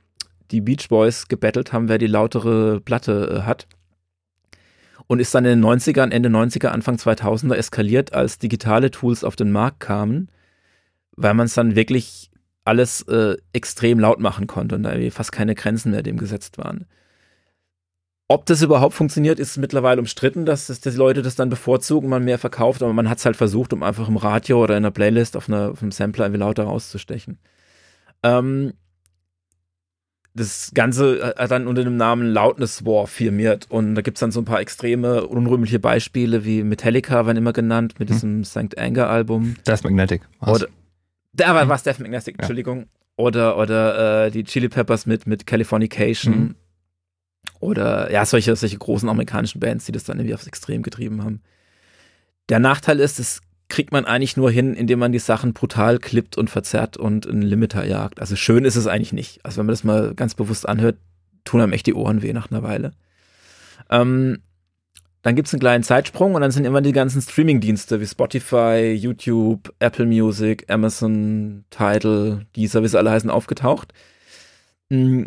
die Beach Boys gebettelt haben, wer die lautere Platte äh, hat. Und ist dann in den 90ern, Ende 90er, Anfang 2000er eskaliert, als digitale Tools auf den Markt kamen, weil man es dann wirklich alles äh, extrem laut machen konnte und da fast keine Grenzen mehr dem gesetzt waren. Ob das überhaupt funktioniert, ist mittlerweile umstritten, dass, dass die Leute das dann bevorzugen, man mehr verkauft, aber man hat es halt versucht, um einfach im Radio oder in einer Playlist auf, einer, auf einem Sampler irgendwie lauter rauszustechen. Ähm, das Ganze hat dann unter dem Namen Loudness War firmiert und da gibt es dann so ein paar extreme, unrühmliche Beispiele wie Metallica werden immer genannt mit hm. diesem St. Anger Album. Death Magnetic. Was? Oder, da war hm. was Death Magnetic, Entschuldigung. Ja. Oder, oder äh, die Chili Peppers mit, mit Californication. Mhm. Oder ja, solche, solche großen amerikanischen Bands, die das dann irgendwie aufs Extrem getrieben haben. Der Nachteil ist, es kriegt man eigentlich nur hin, indem man die Sachen brutal klippt und verzerrt und einen Limiter jagt. Also schön ist es eigentlich nicht. Also wenn man das mal ganz bewusst anhört, tun einem echt die Ohren weh nach einer Weile. Ähm, dann gibt es einen kleinen Zeitsprung und dann sind immer die ganzen Streaming-Dienste wie Spotify, YouTube, Apple Music, Amazon, Tidal, Deezer, wie sie alle heißen, aufgetaucht. Mm.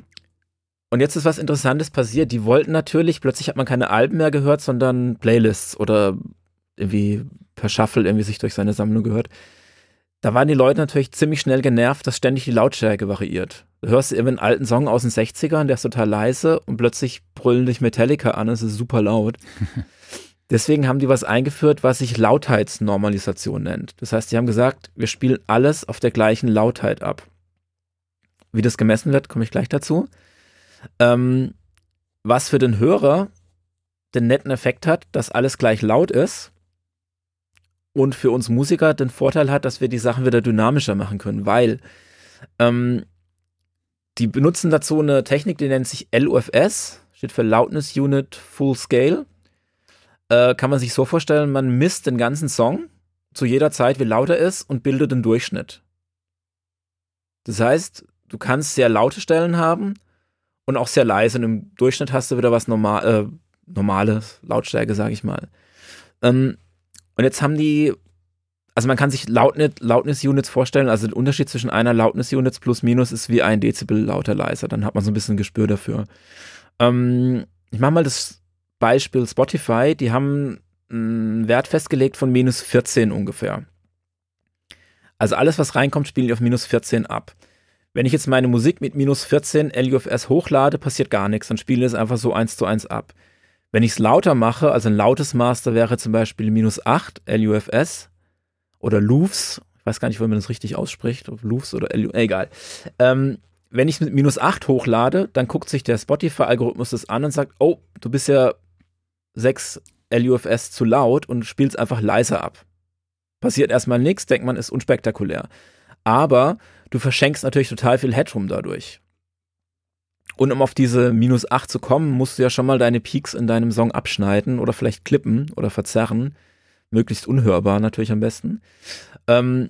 Und jetzt ist was Interessantes passiert. Die wollten natürlich, plötzlich hat man keine Alben mehr gehört, sondern Playlists oder irgendwie per Shuffle irgendwie sich durch seine Sammlung gehört. Da waren die Leute natürlich ziemlich schnell genervt, dass ständig die Lautstärke variiert. Du hörst irgendwie einen alten Song aus den 60ern, der ist total leise und plötzlich brüllen dich Metallica an, es ist super laut. Deswegen haben die was eingeführt, was sich Lautheitsnormalisation nennt. Das heißt, die haben gesagt, wir spielen alles auf der gleichen Lautheit ab. Wie das gemessen wird, komme ich gleich dazu. Ähm, was für den Hörer den netten Effekt hat, dass alles gleich laut ist und für uns Musiker den Vorteil hat, dass wir die Sachen wieder dynamischer machen können, weil ähm, die benutzen dazu eine Technik, die nennt sich LUFS, steht für Loudness Unit Full Scale. Äh, kann man sich so vorstellen, man misst den ganzen Song zu jeder Zeit, wie laut er ist und bildet den Durchschnitt. Das heißt, du kannst sehr laute Stellen haben und auch sehr leise und im Durchschnitt hast du wieder was normal, äh, normales Lautstärke, sage ich mal. Ähm, und jetzt haben die, also man kann sich Loudness-Units vorstellen, also der Unterschied zwischen einer Loudness-Units plus minus ist wie ein Dezibel lauter leiser, dann hat man so ein bisschen ein Gespür dafür. Ähm, ich mache mal das Beispiel Spotify, die haben einen Wert festgelegt von minus 14 ungefähr. Also alles, was reinkommt, spielen die auf minus 14 ab. Wenn ich jetzt meine Musik mit minus 14 LUFS hochlade, passiert gar nichts, dann spielen es einfach so eins zu eins ab. Wenn ich es lauter mache, also ein lautes Master wäre zum Beispiel minus 8 LUFS oder LUFS, ich weiß gar nicht, wie man das richtig ausspricht, LUFS oder LU, egal. Ähm, wenn ich mit minus 8 hochlade, dann guckt sich der Spotify-Algorithmus das an und sagt, oh, du bist ja 6 LUFS zu laut und spielst einfach leiser ab. Passiert erstmal nichts, denkt man, ist unspektakulär. Aber du verschenkst natürlich total viel Headroom dadurch. Und um auf diese minus 8 zu kommen, musst du ja schon mal deine Peaks in deinem Song abschneiden oder vielleicht klippen oder verzerren. Möglichst unhörbar natürlich am besten. Ähm,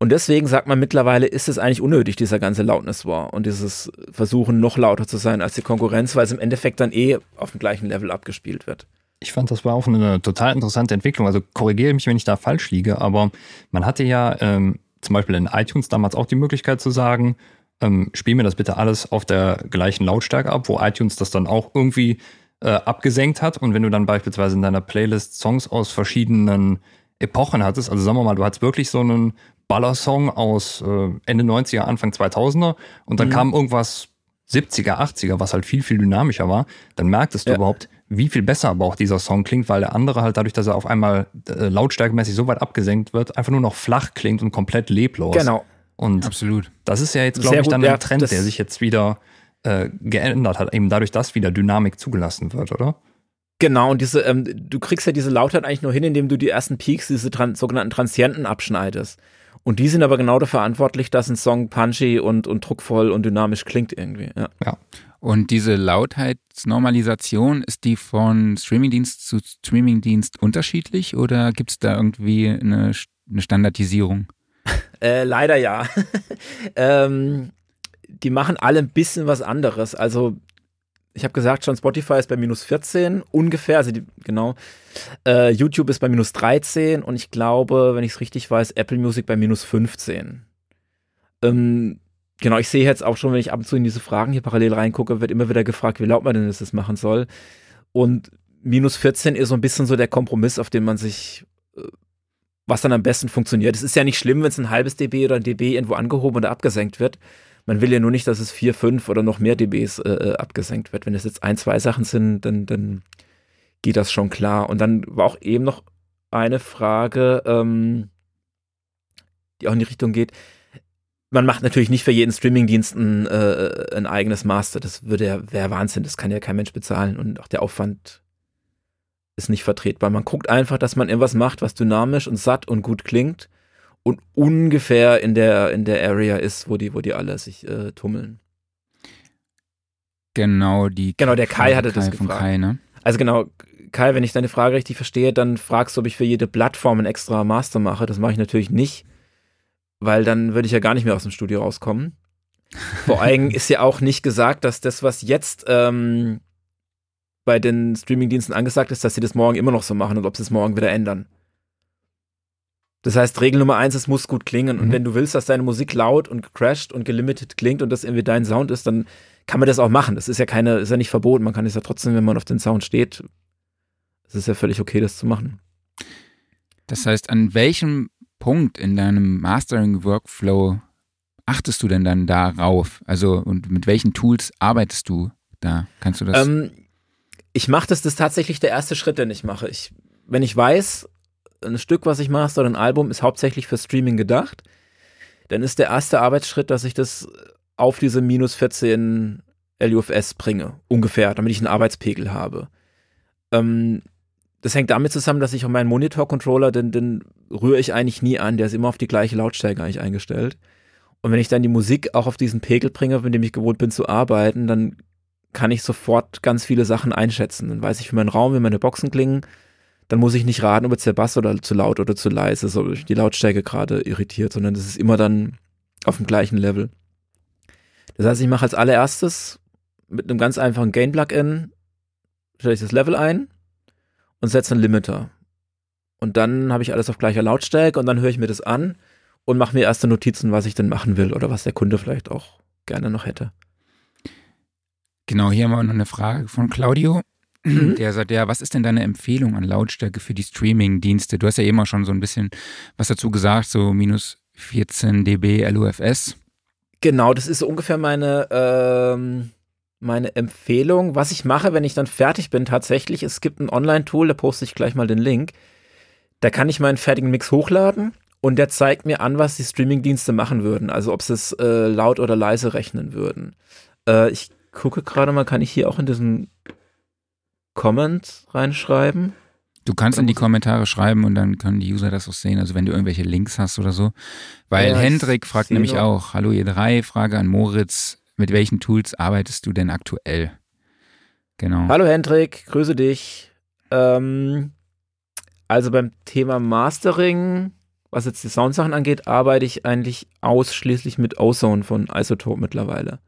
und deswegen sagt man mittlerweile, ist es eigentlich unnötig, dieser ganze Loudness War und dieses Versuchen, noch lauter zu sein als die Konkurrenz, weil es im Endeffekt dann eh auf dem gleichen Level abgespielt wird. Ich fand, das war auch eine total interessante Entwicklung. Also korrigiere mich, wenn ich da falsch liege, aber man hatte ja ähm, zum Beispiel in iTunes damals auch die Möglichkeit zu sagen, ähm, spiel mir das bitte alles auf der gleichen Lautstärke ab, wo iTunes das dann auch irgendwie äh, abgesenkt hat. Und wenn du dann beispielsweise in deiner Playlist Songs aus verschiedenen Epochen hattest, also sagen wir mal, du hattest wirklich so einen Ballersong aus äh, Ende 90er, Anfang 2000er und dann mhm. kam irgendwas 70er, 80er, was halt viel, viel dynamischer war, dann merktest du ja. überhaupt, wie viel besser aber auch dieser Song klingt, weil der andere halt dadurch, dass er auf einmal äh, lautstärkemäßig so weit abgesenkt wird, einfach nur noch flach klingt und komplett leblos. Genau. Und Absolut. das ist ja jetzt, glaube ich, dann ein Trend, der sich jetzt wieder äh, geändert hat, eben dadurch, dass wieder Dynamik zugelassen wird, oder? Genau, und diese, ähm, du kriegst ja diese Lautheit eigentlich nur hin, indem du die ersten Peaks, diese tran sogenannten Transienten abschneidest. Und die sind aber genau dafür verantwortlich, dass ein Song punchy und, und druckvoll und dynamisch klingt irgendwie. Ja. ja. Und diese Lautheitsnormalisation, ist die von Streamingdienst zu Streamingdienst unterschiedlich oder gibt es da irgendwie eine, eine Standardisierung? Äh, leider ja. ähm, die machen alle ein bisschen was anderes. Also ich habe gesagt schon, Spotify ist bei minus 14 ungefähr, also die, genau. Äh, YouTube ist bei minus 13 und ich glaube, wenn ich es richtig weiß, Apple Music bei minus 15. Ähm, genau, ich sehe jetzt auch schon, wenn ich ab und zu in diese Fragen hier parallel reingucke, wird immer wieder gefragt, wie laut man denn das machen soll. Und minus 14 ist so ein bisschen so der Kompromiss, auf den man sich, was dann am besten funktioniert. Es ist ja nicht schlimm, wenn es ein halbes dB oder ein dB irgendwo angehoben oder abgesenkt wird. Man will ja nur nicht, dass es vier, fünf oder noch mehr dBs äh, äh, abgesenkt wird. Wenn es jetzt ein, zwei Sachen sind, dann, dann geht das schon klar. Und dann war auch eben noch eine Frage, ähm, die auch in die Richtung geht. Man macht natürlich nicht für jeden Streamingdienst ein, äh, ein eigenes Master. Das würde ja, wäre Wahnsinn. Das kann ja kein Mensch bezahlen. Und auch der Aufwand ist nicht vertretbar. Man guckt einfach, dass man irgendwas macht, was dynamisch und satt und gut klingt und ungefähr in der, in der Area ist, wo die, wo die alle sich äh, tummeln. Genau, die. Genau, der Kai hatte Kai das gefragt. Kai, ne? Also genau, Kai, wenn ich deine Frage richtig verstehe, dann fragst du, ob ich für jede Plattform ein extra Master mache. Das mache ich natürlich nicht, weil dann würde ich ja gar nicht mehr aus dem Studio rauskommen. Vor allem ist ja auch nicht gesagt, dass das, was jetzt ähm, bei den Streamingdiensten angesagt ist, dass sie das morgen immer noch so machen und ob sie es morgen wieder ändern. Das heißt, Regel Nummer eins, es muss gut klingen. Mhm. Und wenn du willst, dass deine Musik laut und crashed und gelimited klingt und das irgendwie dein Sound ist, dann kann man das auch machen. Das ist ja keine, ist ja nicht verboten. Man kann es ja trotzdem, wenn man auf den Sound steht, es ist ja völlig okay, das zu machen. Das heißt, an welchem Punkt in deinem Mastering-Workflow achtest du denn dann darauf? Also, und mit welchen Tools arbeitest du da? Kannst du das? Ähm, ich mache das, das ist tatsächlich der erste Schritt, den ich mache. Ich, wenn ich weiß, ein Stück, was ich mache, oder ein Album ist hauptsächlich für Streaming gedacht, dann ist der erste Arbeitsschritt, dass ich das auf diese minus 14 LUFS bringe, ungefähr, damit ich einen Arbeitspegel habe. Ähm, das hängt damit zusammen, dass ich auf meinen Monitor-Controller, den, den rühre ich eigentlich nie an, der ist immer auf die gleiche Lautstärke eigentlich eingestellt. Und wenn ich dann die Musik auch auf diesen Pegel bringe, mit dem ich gewohnt bin zu arbeiten, dann kann ich sofort ganz viele Sachen einschätzen. Dann weiß ich, wie mein Raum, wie meine Boxen klingen. Dann muss ich nicht raten, ob jetzt der Bass oder zu laut oder zu leise ist oder die Lautstärke gerade irritiert, sondern das ist immer dann auf dem gleichen Level. Das heißt, ich mache als allererstes mit einem ganz einfachen Gain-Plugin, stelle ich das Level ein und setze einen Limiter. Und dann habe ich alles auf gleicher Lautstärke und dann höre ich mir das an und mache mir erste Notizen, was ich denn machen will oder was der Kunde vielleicht auch gerne noch hätte. Genau, hier haben wir noch eine Frage von Claudio. Mhm. Der sagt, ja, was ist denn deine Empfehlung an Lautstärke für die Streaming-Dienste? Du hast ja eben auch schon so ein bisschen was dazu gesagt, so minus 14 dB LUFS. Genau, das ist ungefähr meine, ähm, meine Empfehlung. Was ich mache, wenn ich dann fertig bin, tatsächlich, es gibt ein Online-Tool, da poste ich gleich mal den Link. Da kann ich meinen fertigen Mix hochladen und der zeigt mir an, was die Streaming-Dienste machen würden. Also ob sie es äh, laut oder leise rechnen würden. Äh, ich gucke gerade mal, kann ich hier auch in diesen Comment reinschreiben? Du kannst in die Kommentare schreiben und dann können die User das auch sehen, also wenn du irgendwelche Links hast oder so. Weil ja, Hendrik fragt nämlich noch. auch, hallo ihr drei, Frage an Moritz, mit welchen Tools arbeitest du denn aktuell? Genau. Hallo Hendrik, grüße dich. Ähm, also beim Thema Mastering, was jetzt die Soundsachen angeht, arbeite ich eigentlich ausschließlich mit Ozone von Isotope mittlerweile.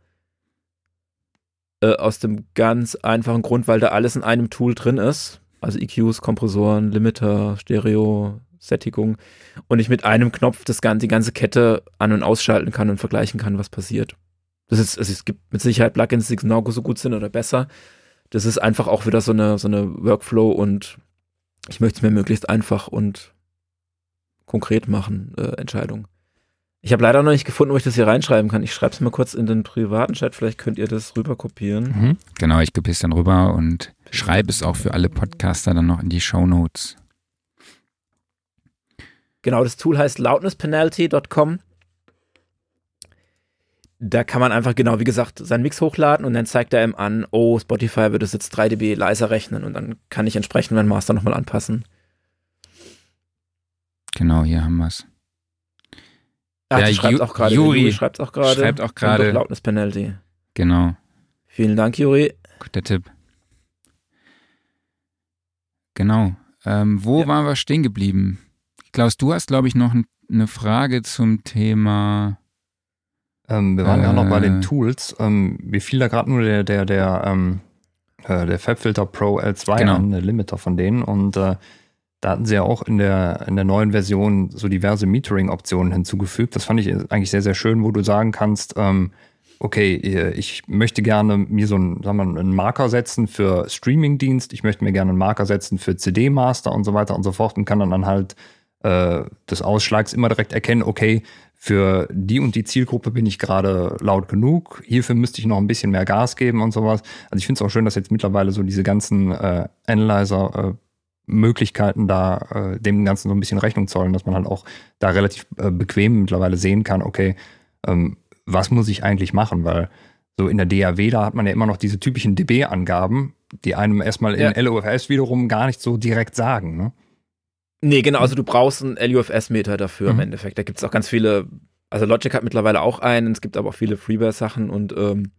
Äh, aus dem ganz einfachen Grund, weil da alles in einem Tool drin ist. Also EQs, Kompressoren, Limiter, Stereo, Sättigung. Und ich mit einem Knopf das ganze, die ganze Kette an- und ausschalten kann und vergleichen kann, was passiert. Das ist, also es gibt mit Sicherheit Plugins, die genau so gut sind oder besser. Das ist einfach auch wieder so eine, so eine Workflow und ich möchte es mir möglichst einfach und konkret machen, äh, Entscheidung. Ich habe leider noch nicht gefunden, wo ich das hier reinschreiben kann. Ich schreibe es mal kurz in den privaten Chat, vielleicht könnt ihr das rüber kopieren. Mhm. Genau, ich kopiere es dann rüber und schreibe es auch für alle Podcaster dann noch in die Show Notes. Genau, das Tool heißt loudnesspenalty.com. Da kann man einfach genau, wie gesagt, seinen Mix hochladen und dann zeigt er ihm an, oh, Spotify würde es jetzt 3 dB leiser rechnen und dann kann ich entsprechend meinen Master nochmal anpassen. Genau, hier haben wir es. Ach, ja, schreibt auch gerade. Juri schreibt auch gerade. Schreibt auch gerade. Loudness Penalty. Genau. Vielen Dank, Juri. Guter Tipp. Genau. Ähm, wo ja. waren wir stehen geblieben? Klaus, du hast, glaube ich, noch ein, eine Frage zum Thema. Ähm, wir waren äh, ja noch bei den Tools. Ähm, mir fiel da gerade nur der, der, der, ähm, äh, der FabFilter Pro L2 genau. an, der Limiter von denen. Und äh, da hatten sie ja auch in der, in der neuen Version so diverse Metering-Optionen hinzugefügt. Das fand ich eigentlich sehr, sehr schön, wo du sagen kannst, ähm, okay, ich möchte gerne mir so einen, sagen wir, einen Marker setzen für Streaming-Dienst, ich möchte mir gerne einen Marker setzen für CD-Master und so weiter und so fort und kann dann anhalt äh, des Ausschlags immer direkt erkennen, okay, für die und die Zielgruppe bin ich gerade laut genug, hierfür müsste ich noch ein bisschen mehr Gas geben und sowas. Also ich finde es auch schön, dass jetzt mittlerweile so diese ganzen äh, Analyzer äh, Möglichkeiten da äh, dem Ganzen so ein bisschen Rechnung zollen, dass man halt auch da relativ äh, bequem mittlerweile sehen kann, okay, ähm, was muss ich eigentlich machen? Weil so in der DAW, da hat man ja immer noch diese typischen DB-Angaben, die einem erstmal in ja. LUFS wiederum gar nicht so direkt sagen. Ne? Nee, genau, also du brauchst einen LUFS-Meter dafür mhm. im Endeffekt. Da gibt es auch ganz viele, also Logic hat mittlerweile auch einen, es gibt aber auch viele Freeware-Sachen und ähm,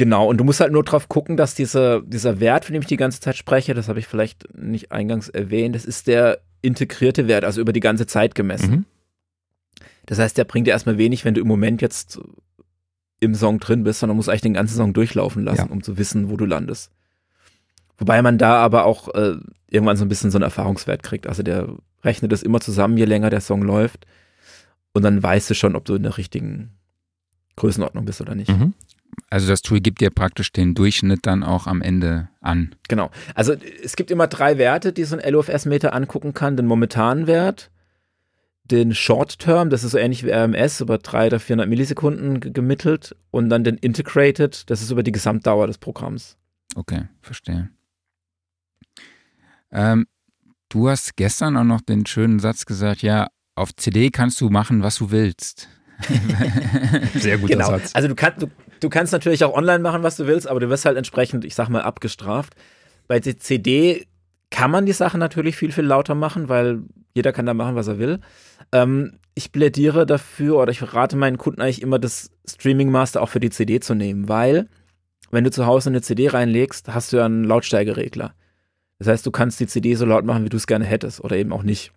genau, und du musst halt nur drauf gucken, dass diese, dieser Wert, von dem ich die ganze Zeit spreche, das habe ich vielleicht nicht eingangs erwähnt, das ist der integrierte Wert, also über die ganze Zeit gemessen. Mhm. Das heißt, der bringt dir erstmal wenig, wenn du im Moment jetzt im Song drin bist, sondern musst eigentlich den ganzen Song durchlaufen lassen, ja. um zu wissen, wo du landest. Wobei man da aber auch äh, irgendwann so ein bisschen so einen Erfahrungswert kriegt. Also der rechnet das immer zusammen, je länger der Song läuft. Und dann weißt du schon, ob du in der richtigen Größenordnung bist oder nicht. Mhm. Also das Tool gibt dir praktisch den Durchschnitt dann auch am Ende an. Genau. Also es gibt immer drei Werte, die so ein LUFS-Meter angucken kann. Den momentanen Wert, den Short Term, das ist so ähnlich wie RMS, über 300 oder 400 Millisekunden gemittelt und dann den Integrated, das ist über die Gesamtdauer des Programms. Okay, verstehe. Ähm, du hast gestern auch noch den schönen Satz gesagt, ja, auf CD kannst du machen, was du willst. Sehr guter genau. Satz. Also du, kann, du, du kannst natürlich auch online machen, was du willst, aber du wirst halt entsprechend, ich sag mal, abgestraft. Bei der CD kann man die Sachen natürlich viel, viel lauter machen, weil jeder kann da machen, was er will. Ähm, ich plädiere dafür oder ich rate meinen Kunden eigentlich immer, das Streaming Master auch für die CD zu nehmen, weil wenn du zu Hause eine CD reinlegst, hast du ja einen Lautsteigeregler. Das heißt, du kannst die CD so laut machen, wie du es gerne hättest oder eben auch nicht.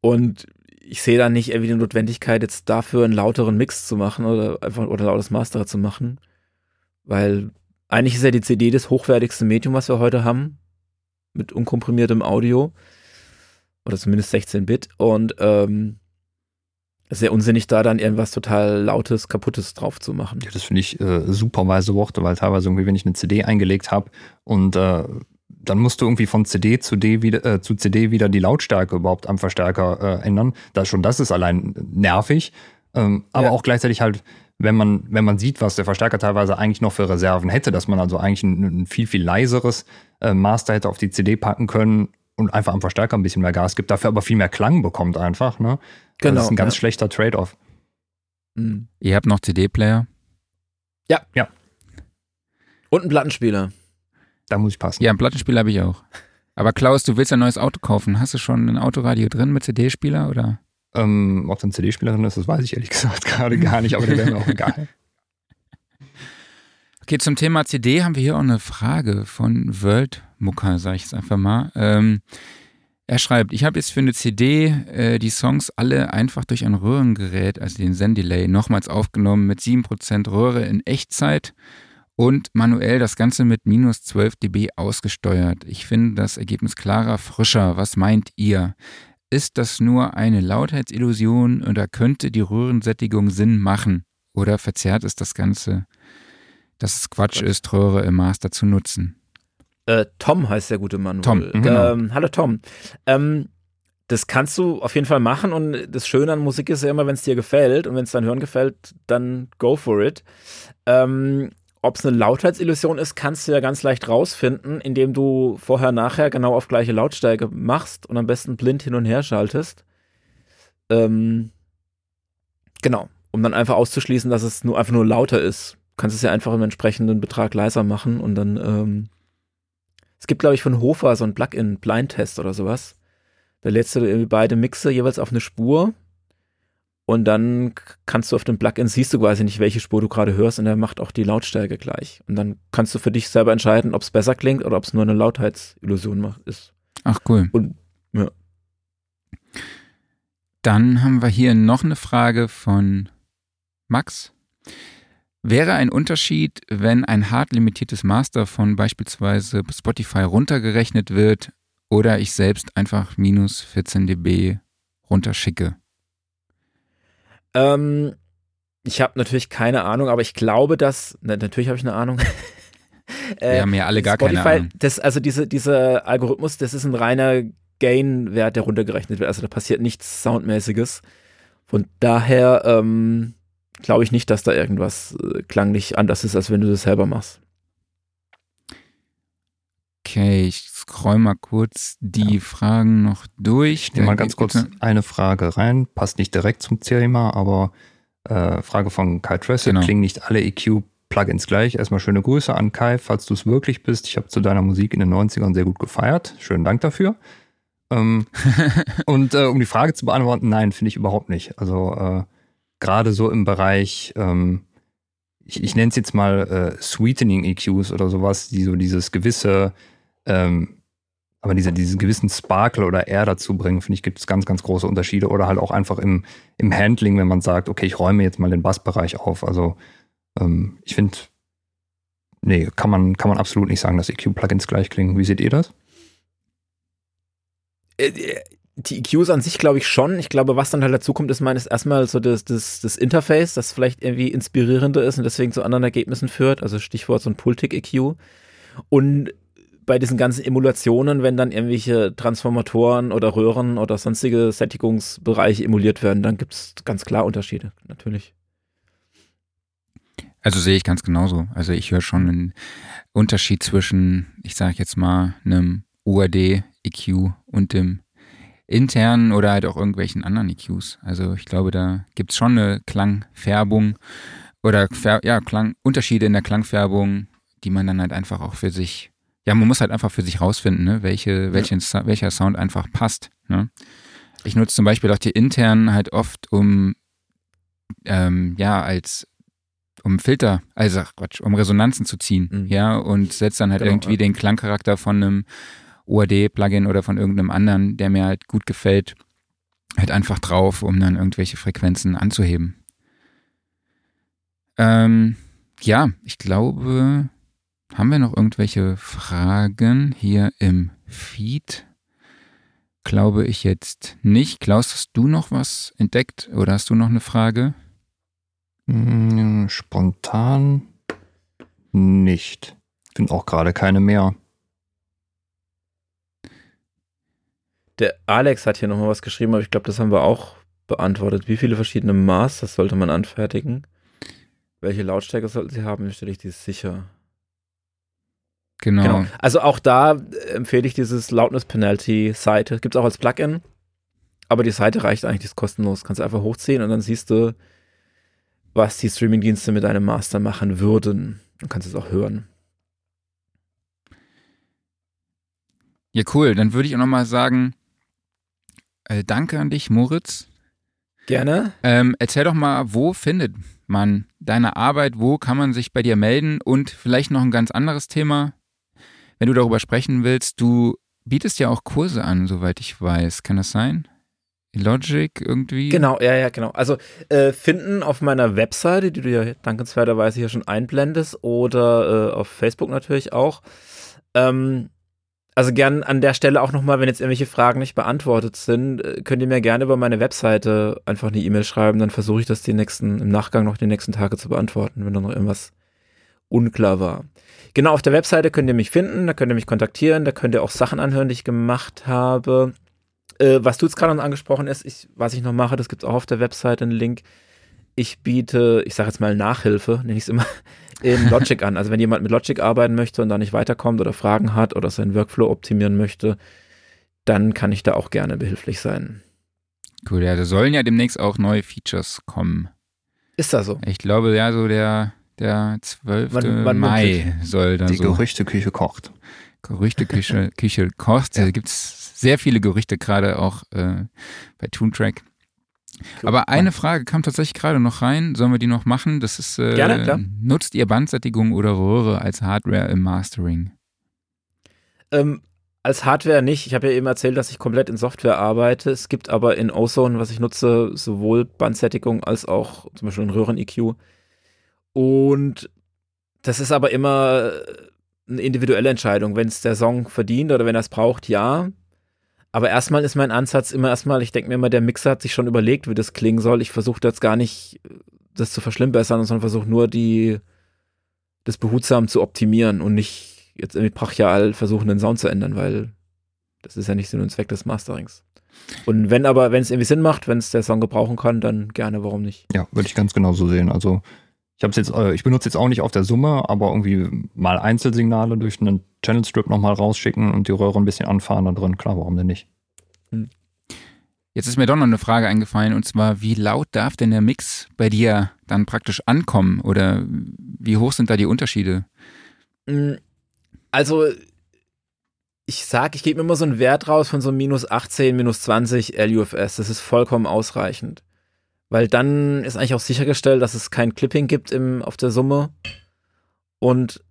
Und ich sehe da nicht irgendwie die Notwendigkeit, jetzt dafür einen lauteren Mix zu machen oder einfach oder lautes Master zu machen, weil eigentlich ist ja die CD das hochwertigste Medium, was wir heute haben, mit unkomprimiertem Audio. Oder zumindest 16-Bit und ähm, es ist ja unsinnig, da dann irgendwas total Lautes, Kaputtes drauf zu machen. Ja, das finde ich äh, super weise Worte, weil teilweise irgendwie, wenn ich eine CD eingelegt habe und äh, dann musst du irgendwie von CD zu, D wieder, äh, zu CD wieder die Lautstärke überhaupt am Verstärker äh, ändern. Das schon, das ist allein nervig. Ähm, aber ja. auch gleichzeitig halt, wenn man, wenn man sieht, was der Verstärker teilweise eigentlich noch für Reserven hätte, dass man also eigentlich ein, ein viel, viel leiseres äh, Master hätte auf die CD packen können und einfach am Verstärker ein bisschen mehr Gas gibt, dafür aber viel mehr Klang bekommt einfach. Ne? Genau. Das ist ein ganz ja. schlechter Trade-off. Mhm. Ihr habt noch CD-Player? Ja. Ja. Und einen Plattenspieler. Da muss ich passen. Ja, einen Plattenspieler habe ich auch. Aber Klaus, du willst ein neues Auto kaufen. Hast du schon ein Autoradio drin mit CD-Spieler oder? Ähm, ob da ein CD-Spieler drin ist, das weiß ich ehrlich gesagt gerade gar nicht, aber der wäre mir auch egal. Okay, zum Thema CD haben wir hier auch eine Frage von World Mucker, sage ich jetzt einfach mal. Ähm, er schreibt, ich habe jetzt für eine CD äh, die Songs alle einfach durch ein Röhrengerät, also den Zendelay, nochmals aufgenommen mit 7% Röhre in Echtzeit und manuell das Ganze mit minus 12 dB ausgesteuert. Ich finde das Ergebnis klarer, frischer. Was meint ihr? Ist das nur eine Lautheitsillusion oder könnte die Röhrensättigung Sinn machen? Oder verzerrt es das Ganze, dass es Quatsch ist, Röhre im Master zu nutzen? Äh, Tom heißt der gute Mann. Tom. Mhm. Genau. Ähm, hallo Tom. Ähm, das kannst du auf jeden Fall machen und das Schöne an Musik ist ja immer, wenn es dir gefällt und wenn es dein Hören gefällt, dann go for it. Ähm, ob es eine Lautheitsillusion ist, kannst du ja ganz leicht rausfinden, indem du vorher, nachher genau auf gleiche Lautstärke machst und am besten blind hin und her schaltest. Ähm, genau, um dann einfach auszuschließen, dass es nur einfach nur lauter ist. Du kannst es ja einfach im entsprechenden Betrag leiser machen und dann. Ähm, es gibt, glaube ich, von Hofer so ein Plugin, Blind Test oder sowas. Da lädst du beide Mixe jeweils auf eine Spur und dann kannst du auf dem Plugin, siehst du quasi nicht, welche Spur du gerade hörst und er macht auch die Lautstärke gleich. Und dann kannst du für dich selber entscheiden, ob es besser klingt oder ob es nur eine Lautheitsillusion ist. Ach cool. Und ja. Dann haben wir hier noch eine Frage von Max. Wäre ein Unterschied, wenn ein hart limitiertes Master von beispielsweise Spotify runtergerechnet wird oder ich selbst einfach minus 14 dB runterschicke? Ähm, ich habe natürlich keine Ahnung, aber ich glaube, dass, na, natürlich habe ich eine Ahnung. Wir äh, haben ja alle gar Spotify, keine Ahnung. Das, also diese, dieser Algorithmus, das ist ein reiner Gain-Wert, der runtergerechnet wird. Also da passiert nichts Soundmäßiges. Von daher ähm, glaube ich nicht, dass da irgendwas äh, klanglich anders ist, als wenn du das selber machst. Okay, ich scroll mal kurz die ja. Fragen noch durch. Ich nehme mal ganz kurz eine Frage rein. Passt nicht direkt zum Thema, aber äh, Frage von Kai Tressel. Genau. Klingen nicht alle EQ-Plugins gleich? Erstmal schöne Grüße an Kai, falls du es wirklich bist. Ich habe zu deiner Musik in den 90ern sehr gut gefeiert. Schönen Dank dafür. Ähm, und äh, um die Frage zu beantworten, nein, finde ich überhaupt nicht. Also äh, gerade so im Bereich, ähm, ich, ich nenne es jetzt mal äh, Sweetening EQs oder sowas, die so dieses gewisse, ähm, aber diese, diesen gewissen Sparkle oder Air dazu bringen, finde ich, gibt es ganz, ganz große Unterschiede. Oder halt auch einfach im, im Handling, wenn man sagt, okay, ich räume jetzt mal den Bassbereich auf. Also ähm, ich finde, nee, kann man, kann man absolut nicht sagen, dass EQ-Plugins gleich klingen. Wie seht ihr das? Äh, die EQs an sich glaube ich schon. Ich glaube, was dann halt dazu kommt, ist meines erstmal so das, das, das Interface, das vielleicht irgendwie inspirierender ist und deswegen zu anderen Ergebnissen führt. Also Stichwort so ein Pultic-EQ. Und bei diesen ganzen Emulationen, wenn dann irgendwelche Transformatoren oder Röhren oder sonstige Sättigungsbereiche emuliert werden, dann gibt es ganz klar Unterschiede, natürlich. Also sehe ich ganz genauso. Also ich höre schon einen Unterschied zwischen, ich sage jetzt mal, einem UAD-EQ und dem internen oder halt auch irgendwelchen anderen EQs. Also ich glaube, da gibt es schon eine Klangfärbung oder ja, Klang, Unterschiede in der Klangfärbung, die man dann halt einfach auch für sich, ja, man muss halt einfach für sich rausfinden, ne, welche, welchen, ja. welcher Sound einfach passt. Ne? Ich nutze zum Beispiel auch die internen halt oft, um ähm, ja, als um Filter, also Quatsch, um Resonanzen zu ziehen, mhm. ja, und setze dann halt genau, irgendwie ja. den Klangcharakter von einem OAD-Plugin oder von irgendeinem anderen, der mir halt gut gefällt, halt einfach drauf, um dann irgendwelche Frequenzen anzuheben. Ähm, ja, ich glaube, haben wir noch irgendwelche Fragen hier im Feed? Glaube ich jetzt nicht. Klaus, hast du noch was entdeckt oder hast du noch eine Frage? Hm, spontan nicht. Bin auch gerade keine mehr. Der Alex hat hier nochmal was geschrieben, aber ich glaube, das haben wir auch beantwortet. Wie viele verschiedene Masters sollte man anfertigen? Welche Lautstärke sollten sie haben? Wie stelle ich die sicher? Genau. genau. Also auch da empfehle ich dieses Loudness Penalty Seite. Gibt es auch als Plugin. Aber die Seite reicht eigentlich, die ist kostenlos. Kannst du einfach hochziehen und dann siehst du, was die Streamingdienste mit einem Master machen würden. Du kannst es auch hören. Ja, cool. Dann würde ich auch nochmal sagen, äh, danke an dich, Moritz. Gerne. Ähm, erzähl doch mal, wo findet man deine Arbeit? Wo kann man sich bei dir melden? Und vielleicht noch ein ganz anderes Thema, wenn du darüber sprechen willst. Du bietest ja auch Kurse an, soweit ich weiß. Kann das sein? Logic irgendwie? Genau, ja, ja, genau. Also äh, finden auf meiner Webseite, die du ja dankenswerterweise hier schon einblendest, oder äh, auf Facebook natürlich auch. Ähm, also gern an der Stelle auch nochmal, wenn jetzt irgendwelche Fragen nicht beantwortet sind, äh, könnt ihr mir gerne über meine Webseite einfach eine E-Mail schreiben, dann versuche ich das die nächsten, im Nachgang noch die nächsten Tage zu beantworten, wenn da noch irgendwas unklar war. Genau, auf der Webseite könnt ihr mich finden, da könnt ihr mich kontaktieren, da könnt ihr auch Sachen anhören, die ich gemacht habe. Äh, was du jetzt gerade noch angesprochen hast, ich, was ich noch mache, das gibt es auch auf der Webseite einen Link. Ich biete, ich sage jetzt mal Nachhilfe, nenne ich es immer, in Logic an. Also wenn jemand mit Logic arbeiten möchte und da nicht weiterkommt oder Fragen hat oder seinen Workflow optimieren möchte, dann kann ich da auch gerne behilflich sein. Cool, ja, da sollen ja demnächst auch neue Features kommen. Ist das so? Ich glaube, ja, so der, der 12. Wann, wann Mai soll da Die so. Die Gerüchteküche kocht. Gerüchteküche Küche kocht. Da gibt es sehr viele Gerüchte gerade auch äh, bei Toontrack. Aber eine Frage kam tatsächlich gerade noch rein. Sollen wir die noch machen? Das ist, äh, Gerne, klar. Nutzt ihr Bandsättigung oder Röhre als Hardware im Mastering? Ähm, als Hardware nicht. Ich habe ja eben erzählt, dass ich komplett in Software arbeite. Es gibt aber in Ozone, was ich nutze, sowohl Bandsättigung als auch zum Beispiel ein Röhren-EQ. Und das ist aber immer eine individuelle Entscheidung. Wenn es der Song verdient oder wenn er es braucht, ja. Aber erstmal ist mein Ansatz immer erstmal, ich denke mir immer, der Mixer hat sich schon überlegt, wie das klingen soll. Ich versuche jetzt gar nicht, das zu verschlimmbessern, sondern versuche nur die, das behutsam zu optimieren und nicht jetzt irgendwie brachial versuchen, den Sound zu ändern, weil das ist ja nicht Sinn und Zweck des Masterings. Und wenn aber, wenn es irgendwie Sinn macht, wenn es der Song gebrauchen kann, dann gerne, warum nicht? Ja, würde ich ganz genauso sehen. Also ich habe jetzt, äh, ich benutze jetzt auch nicht auf der Summe, aber irgendwie mal Einzelsignale durch einen Channel Strip nochmal rausschicken und die Röhre ein bisschen anfahren da drin. Klar, warum denn nicht? Hm. Jetzt ist mir doch noch eine Frage eingefallen und zwar, wie laut darf denn der Mix bei dir dann praktisch ankommen oder wie hoch sind da die Unterschiede? Hm, also ich sag, ich gebe mir immer so einen Wert raus von so minus 18, minus 20 LUFS. Das ist vollkommen ausreichend. Weil dann ist eigentlich auch sichergestellt, dass es kein Clipping gibt im, auf der Summe. Und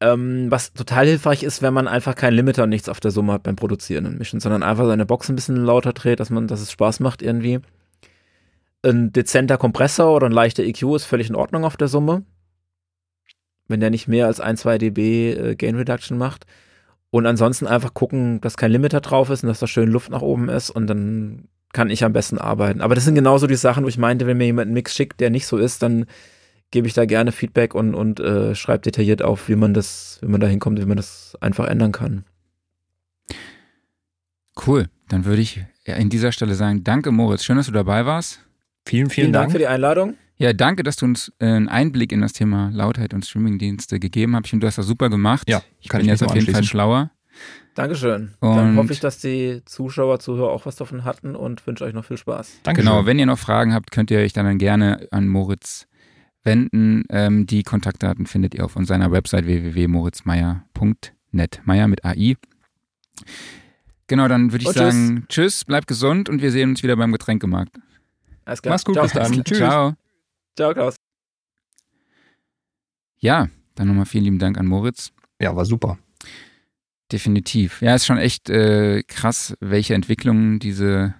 ähm, was total hilfreich ist, wenn man einfach keinen Limiter und nichts auf der Summe hat beim Produzieren und Mischen, sondern einfach seine Box ein bisschen lauter dreht, dass man, dass es Spaß macht irgendwie. Ein dezenter Kompressor oder ein leichter EQ ist völlig in Ordnung auf der Summe. Wenn der nicht mehr als 1, 2 dB äh, Gain Reduction macht. Und ansonsten einfach gucken, dass kein Limiter drauf ist und dass da schön Luft nach oben ist und dann kann ich am besten arbeiten. Aber das sind genauso die Sachen, wo ich meinte, wenn mir jemand einen Mix schickt, der nicht so ist, dann gebe ich da gerne Feedback und, und äh, schreibe detailliert auf, wie man das, wie man da hinkommt, wie man das einfach ändern kann. Cool. Dann würde ich in dieser Stelle sagen, danke Moritz, schön, dass du dabei warst. Vielen, vielen, vielen Dank. Dank für die Einladung. Ja, danke, dass du uns äh, einen Einblick in das Thema Lautheit und Streamingdienste gegeben hast. Ich finde, du hast das super gemacht. Ja, ich bin ich jetzt auf jeden Fall schlauer. Dankeschön. Und Dann hoffe ich, dass die Zuschauer, Zuhörer auch was davon hatten und wünsche euch noch viel Spaß. Danke. Genau, wenn ihr noch Fragen habt, könnt ihr euch dann gerne an Moritz wenden. Ähm, die Kontaktdaten findet ihr auf seiner Website www.moritzmeier.net. Meier mit AI. Genau, dann würde ich und sagen, tschüss. tschüss, bleibt gesund und wir sehen uns wieder beim Getränkemarkt. Alles klar. Mach's gut, Ciao. bis dann. Tschüss. Ciao. Ciao, Klaus. Ja, dann nochmal vielen lieben Dank an Moritz. Ja, war super. Definitiv. Ja, ist schon echt äh, krass, welche Entwicklungen diese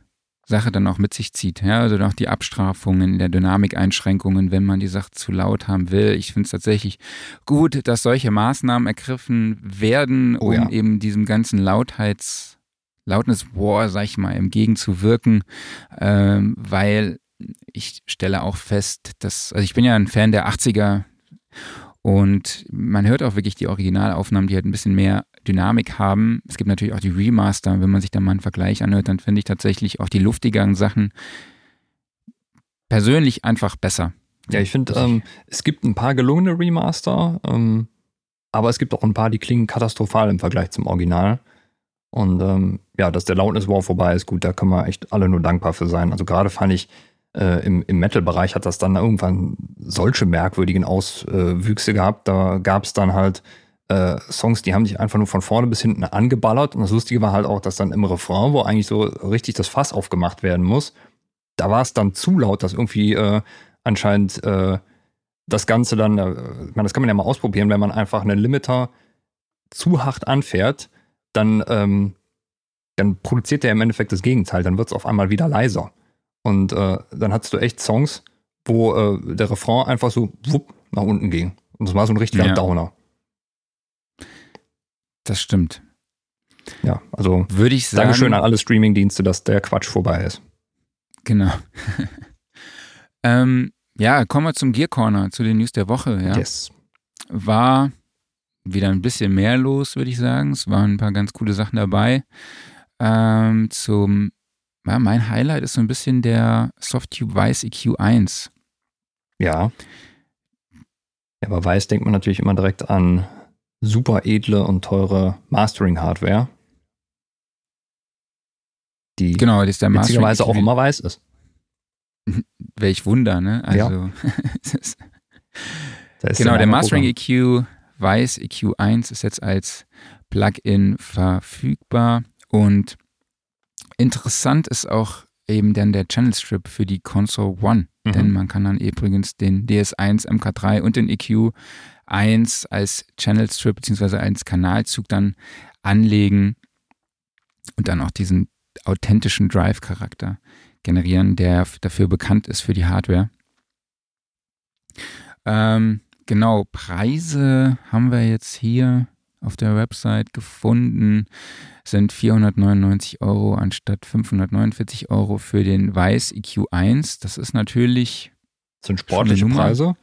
Sache dann auch mit sich zieht. Ja, also auch die Abstrafungen der Dynamikeinschränkungen, wenn man die Sache zu laut haben will. Ich finde es tatsächlich gut, dass solche Maßnahmen ergriffen werden, oh, um ja. eben diesem ganzen Lautheits, Loudness War, sag ich mal, entgegenzuwirken, ähm, weil ich stelle auch fest, dass, also ich bin ja ein Fan der 80er und man hört auch wirklich die Originalaufnahmen, die halt ein bisschen mehr Dynamik haben. Es gibt natürlich auch die Remaster. Wenn man sich da mal einen Vergleich anhört, dann finde ich tatsächlich auch die luftigeren Sachen persönlich einfach besser. Ja, ich finde, ähm, es gibt ein paar gelungene Remaster, ähm, aber es gibt auch ein paar, die klingen katastrophal im Vergleich zum Original. Und ähm, ja, dass der Loudness War vorbei ist, gut, da können wir echt alle nur dankbar für sein. Also gerade fand ich, äh, im, im Metal-Bereich hat das dann irgendwann solche merkwürdigen Auswüchse gehabt. Da gab es dann halt äh, Songs, die haben sich einfach nur von vorne bis hinten angeballert. Und das Lustige war halt auch, dass dann im Refrain, wo eigentlich so richtig das Fass aufgemacht werden muss, da war es dann zu laut, dass irgendwie äh, anscheinend äh, das Ganze dann, äh, ich meine, das kann man ja mal ausprobieren, wenn man einfach einen Limiter zu hart anfährt, dann, ähm, dann produziert der im Endeffekt das Gegenteil, dann wird es auf einmal wieder leiser. Und äh, dann hattest du echt Songs, wo äh, der Refrain einfach so wupp nach unten ging. Und das war so ein richtiger ja. Downer. Das stimmt. Ja, also würde ich sagen. Dankeschön an alle Streamingdienste, dass der Quatsch vorbei ist. Genau. ähm, ja, kommen wir zum Gear Corner, zu den News der Woche. Ja. Yes. War wieder ein bisschen mehr los, würde ich sagen. Es waren ein paar ganz coole Sachen dabei. Ähm, zum, ja, mein Highlight ist so ein bisschen der Softtube Weiß EQ1. Ja. ja. Aber Weiß denkt man natürlich immer direkt an super edle und teure Mastering-Hardware. Die genau, das ist der witzigerweise auch immer weiß ist. Welch Wunder, ne? Also, ja. genau, der Mastering EQ Weiß EQ1 ist jetzt als Plugin verfügbar und interessant ist auch eben dann der Channel Strip für die Console One, mhm. denn man kann dann übrigens den DS1 MK3 und den EQ eins als Channel Strip beziehungsweise als Kanalzug dann anlegen und dann auch diesen authentischen Drive-Charakter generieren, der dafür bekannt ist für die Hardware. Ähm, genau, Preise haben wir jetzt hier auf der Website gefunden, sind 499 Euro anstatt 549 Euro für den Weiß EQ1. Das ist natürlich. Das sind sportliche Preise,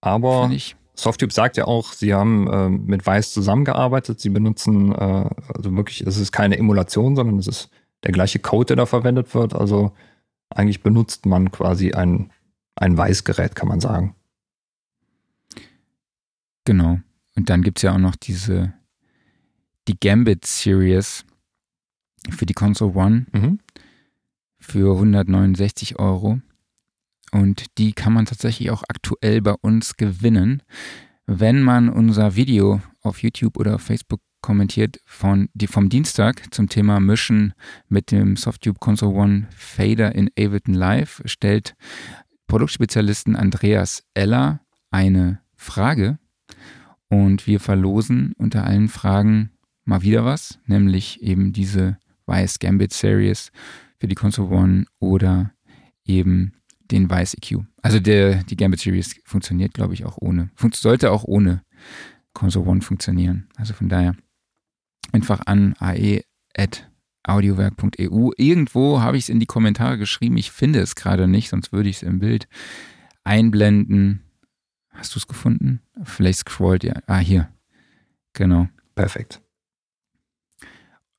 aber Softtube sagt ja auch, sie haben äh, mit Weiß zusammengearbeitet. Sie benutzen, äh, also wirklich, es ist keine Emulation, sondern es ist der gleiche Code, der da verwendet wird. Also eigentlich benutzt man quasi ein, ein Weißgerät, kann man sagen. Genau. Und dann gibt es ja auch noch diese, die Gambit Series für die Console One mhm. für 169 Euro. Und die kann man tatsächlich auch aktuell bei uns gewinnen, wenn man unser Video auf YouTube oder Facebook kommentiert von, die, vom Dienstag zum Thema Mischen mit dem Softtube Console One Fader in Ableton Live stellt Produktspezialisten Andreas Eller eine Frage. Und wir verlosen unter allen Fragen mal wieder was, nämlich eben diese Weiß Gambit Series für die Console One oder eben den Weiß EQ. Also der, die Gambit Series funktioniert, glaube ich, auch ohne. Fun sollte auch ohne Console One funktionieren. Also von daher einfach an ae.audiowerk.eu. Irgendwo habe ich es in die Kommentare geschrieben. Ich finde es gerade nicht, sonst würde ich es im Bild einblenden. Hast du es gefunden? Vielleicht scrollt ihr. Ah, hier. Genau. Perfekt.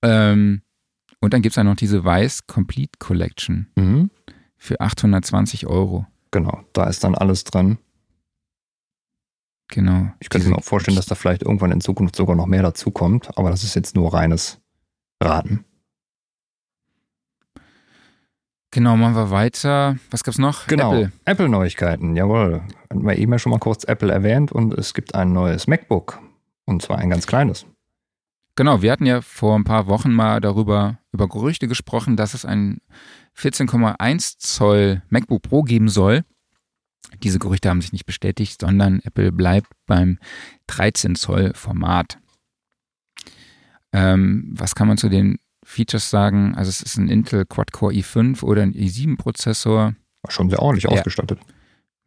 Ähm, und dann gibt es ja noch diese Weiß Complete Collection. Mhm für 820 Euro. Genau, da ist dann alles dran. Genau. Ich könnte mir auch vorstellen, dass da vielleicht irgendwann in Zukunft sogar noch mehr dazu kommt, aber das ist jetzt nur reines Raten. Genau, machen wir weiter. Was gab's noch? Genau, Apple-Neuigkeiten, Apple jawohl. Hatten wir eben ja schon mal kurz Apple erwähnt und es gibt ein neues MacBook. Und zwar ein ganz kleines. Genau, wir hatten ja vor ein paar Wochen mal darüber, über Gerüchte gesprochen, dass es ein 14,1 Zoll MacBook Pro geben soll. Diese Gerüchte haben sich nicht bestätigt, sondern Apple bleibt beim 13 Zoll Format. Ähm, was kann man zu den Features sagen? Also es ist ein Intel Quad-Core i5 oder ein i7-Prozessor. Schon sehr ordentlich der, ausgestattet.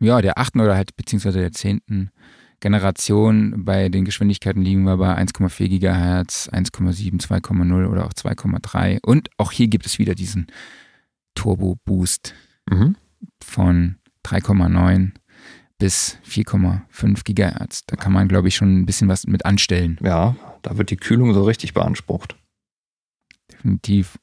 Ja, der 8. oder halt beziehungsweise der 10. Generation. Bei den Geschwindigkeiten liegen wir bei 1,4 GHz, 1,7, 2,0 oder auch 2,3. Und auch hier gibt es wieder diesen Turbo Boost mhm. von 3,9 bis 4,5 Gigahertz. Da kann man, glaube ich, schon ein bisschen was mit anstellen. Ja, da wird die Kühlung so richtig beansprucht. Definitiv.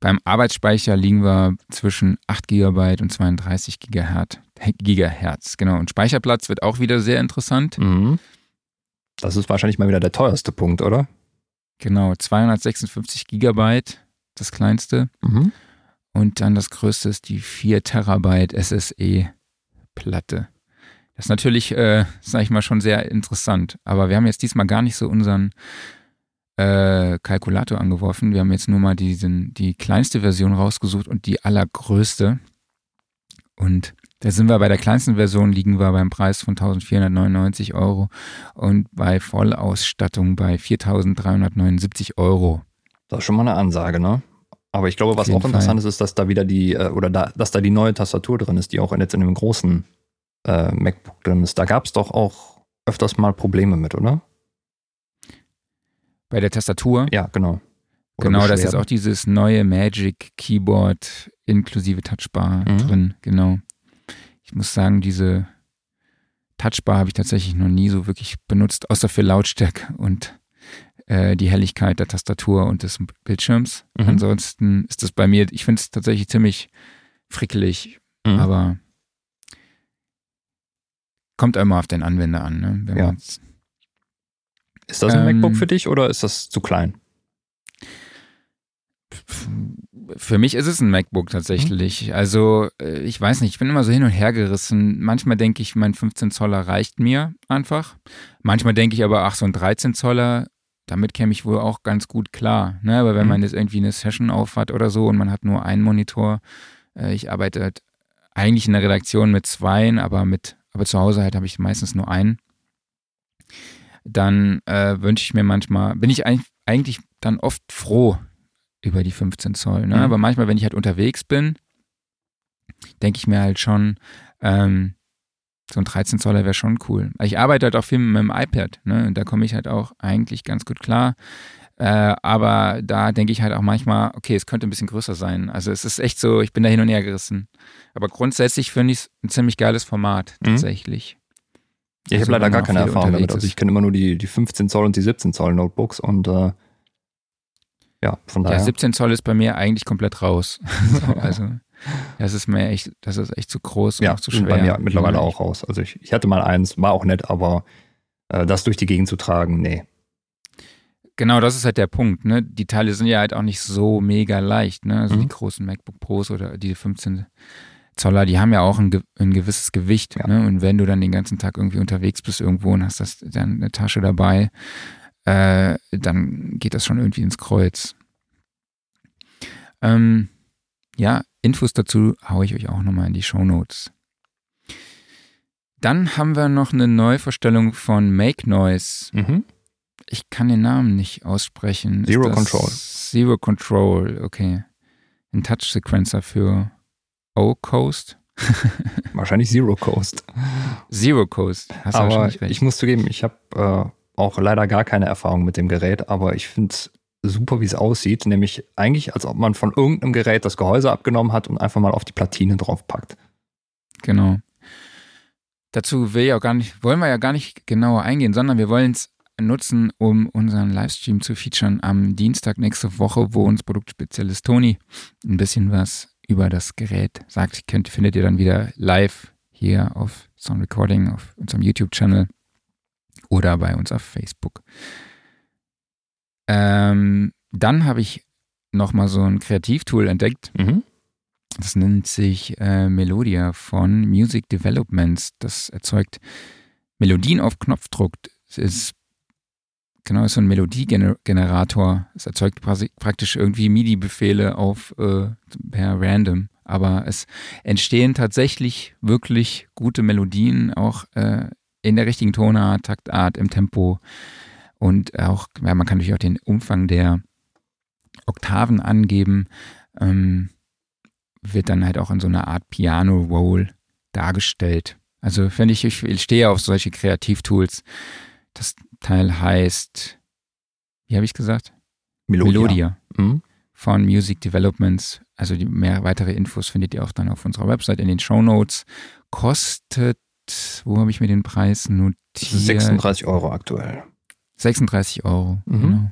Beim Arbeitsspeicher liegen wir zwischen 8 GB und 32 Gigahertz. Gigahertz, genau. Und Speicherplatz wird auch wieder sehr interessant. Mhm. Das ist wahrscheinlich mal wieder der teuerste Punkt, oder? Genau, 256 Gigabyte, das kleinste. Mhm. Und dann das größte ist die 4 Terabyte SSE-Platte. Das ist natürlich, äh, sag ich mal, schon sehr interessant. Aber wir haben jetzt diesmal gar nicht so unseren äh, Kalkulator angeworfen. Wir haben jetzt nur mal diesen, die kleinste Version rausgesucht und die allergrößte. Und da sind wir bei der kleinsten Version, liegen wir beim Preis von 1499 Euro und bei Vollausstattung bei 4379 Euro. Das ist schon mal eine Ansage, ne? Aber ich glaube, was auch interessant ist, ist, dass da wieder die, äh, oder da, dass da die neue Tastatur drin ist, die auch jetzt in dem großen äh, MacBook drin ist. Da gab es doch auch öfters mal Probleme mit, oder? Bei der Tastatur? Ja, genau. Oder genau, das ist auch dieses neue Magic Keyboard inklusive Touchbar mhm. drin, genau. Ich muss sagen, diese Touchbar habe ich tatsächlich noch nie so wirklich benutzt, außer für Lautstärke und äh, die Helligkeit der Tastatur und des Bildschirms. Mhm. Ansonsten ist das bei mir, ich finde es tatsächlich ziemlich frickelig, mhm. aber kommt immer auf den Anwender an. Ne? Ja. Ist das ein ähm, MacBook für dich oder ist das zu klein? Für mich ist es ein MacBook tatsächlich. Mhm. Also äh, ich weiß nicht, ich bin immer so hin und her gerissen. Manchmal denke ich, mein 15 Zoller reicht mir einfach. Manchmal denke ich aber, ach, so ein 13 Zoller damit käme ich wohl auch ganz gut klar. Ne? Aber wenn mhm. man jetzt irgendwie eine Session aufhat oder so und man hat nur einen Monitor, äh, ich arbeite halt eigentlich in der Redaktion mit zweien, aber mit, aber zu Hause halt habe ich meistens nur einen. dann äh, wünsche ich mir manchmal, bin ich eigentlich dann oft froh über die 15 Zoll. Ne? Mhm. Aber manchmal, wenn ich halt unterwegs bin, denke ich mir halt schon, ähm, so ein 13 Zoller wäre schon cool. Ich arbeite halt auch viel mit dem iPad, ne? Und da komme ich halt auch eigentlich ganz gut klar. Äh, aber da denke ich halt auch manchmal, okay, es könnte ein bisschen größer sein. Also es ist echt so, ich bin da hin und her gerissen. Aber grundsätzlich finde ich es ein ziemlich geiles Format, mhm. tatsächlich. Ja, ich also, habe leider gar keine Erfahrung damit. Also ich kenne immer nur die, die 15 Zoll und die 17 Zoll Notebooks und äh, ja, von daher. Ja, 17 Zoll ist bei mir eigentlich komplett raus. also das ist mir echt, das ist echt zu groß und ja, auch zu schwer. bei mir mittlerweile auch raus. Also ich, ich hatte mal eins, war auch nett, aber äh, das durch die Gegend zu tragen, nee. Genau, das ist halt der Punkt. Ne? Die Teile sind ja halt auch nicht so mega leicht. Ne? Also mhm. die großen MacBook Pros oder die 15 Zoller, die haben ja auch ein, ein gewisses Gewicht. Ja. Ne? Und wenn du dann den ganzen Tag irgendwie unterwegs bist irgendwo und hast das dann eine Tasche dabei, äh, dann geht das schon irgendwie ins Kreuz. Ähm, ja, Infos dazu haue ich euch auch nochmal in die Show Notes. Dann haben wir noch eine Neuvorstellung von Make Noise. Mhm. Ich kann den Namen nicht aussprechen. Zero Control. Zero Control, okay. Ein Touch-Sequencer für O-Coast. Wahrscheinlich Zero Coast. Zero Coast. Hast du aber recht. ich muss zugeben, ich habe äh, auch leider gar keine Erfahrung mit dem Gerät, aber ich finde es super, wie es aussieht. Nämlich eigentlich, als ob man von irgendeinem Gerät das Gehäuse abgenommen hat und einfach mal auf die Platine draufpackt. Genau. Dazu will auch gar nicht, wollen wir ja gar nicht genauer eingehen, sondern wir wollen es nutzen, um unseren Livestream zu featuren am Dienstag nächste Woche, wo uns Produktspezialist Toni ein bisschen was über das Gerät sagt. Könnt, findet ihr dann wieder live hier auf Sound Recording auf unserem YouTube-Channel oder bei uns auf Facebook. Ähm, dann habe ich nochmal so ein Kreativtool entdeckt. Mhm. Das nennt sich äh, Melodia von Music Developments. Das erzeugt Melodien auf Knopfdruck. Es ist genau ist so ein Melodiegenerator. Es erzeugt praktisch irgendwie MIDI-Befehle auf äh, per Random. Aber es entstehen tatsächlich wirklich gute Melodien, auch äh, in der richtigen Tonart, Taktart, im Tempo. Und auch, ja, man kann natürlich auch den Umfang der Oktaven angeben. Ähm, wird dann halt auch in so einer Art Piano-Roll dargestellt. Also finde ich, ich stehe auf solche Kreativtools. Das Teil heißt, wie habe ich gesagt? Melodia. Melodia mhm. von Music Developments. Also die mehr weitere Infos findet ihr auch dann auf unserer Website in den Show Notes. Kostet, wo habe ich mir den Preis notiert? 36 Euro aktuell. 36 Euro. Mhm. Genau.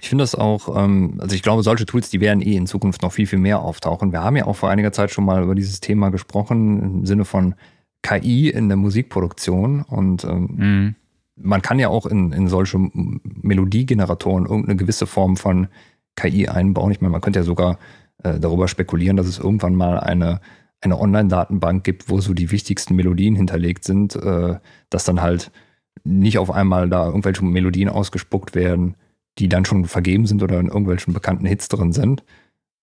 Ich finde das auch, ähm, also ich glaube, solche Tools, die werden eh in Zukunft noch viel, viel mehr auftauchen. Wir haben ja auch vor einiger Zeit schon mal über dieses Thema gesprochen, im Sinne von KI in der Musikproduktion. Und ähm, mhm. man kann ja auch in, in solche Melodiegeneratoren irgendeine gewisse Form von KI einbauen. Ich meine, man könnte ja sogar äh, darüber spekulieren, dass es irgendwann mal eine, eine Online-Datenbank gibt, wo so die wichtigsten Melodien hinterlegt sind, äh, dass dann halt nicht auf einmal da irgendwelche Melodien ausgespuckt werden, die dann schon vergeben sind oder in irgendwelchen bekannten Hits drin sind.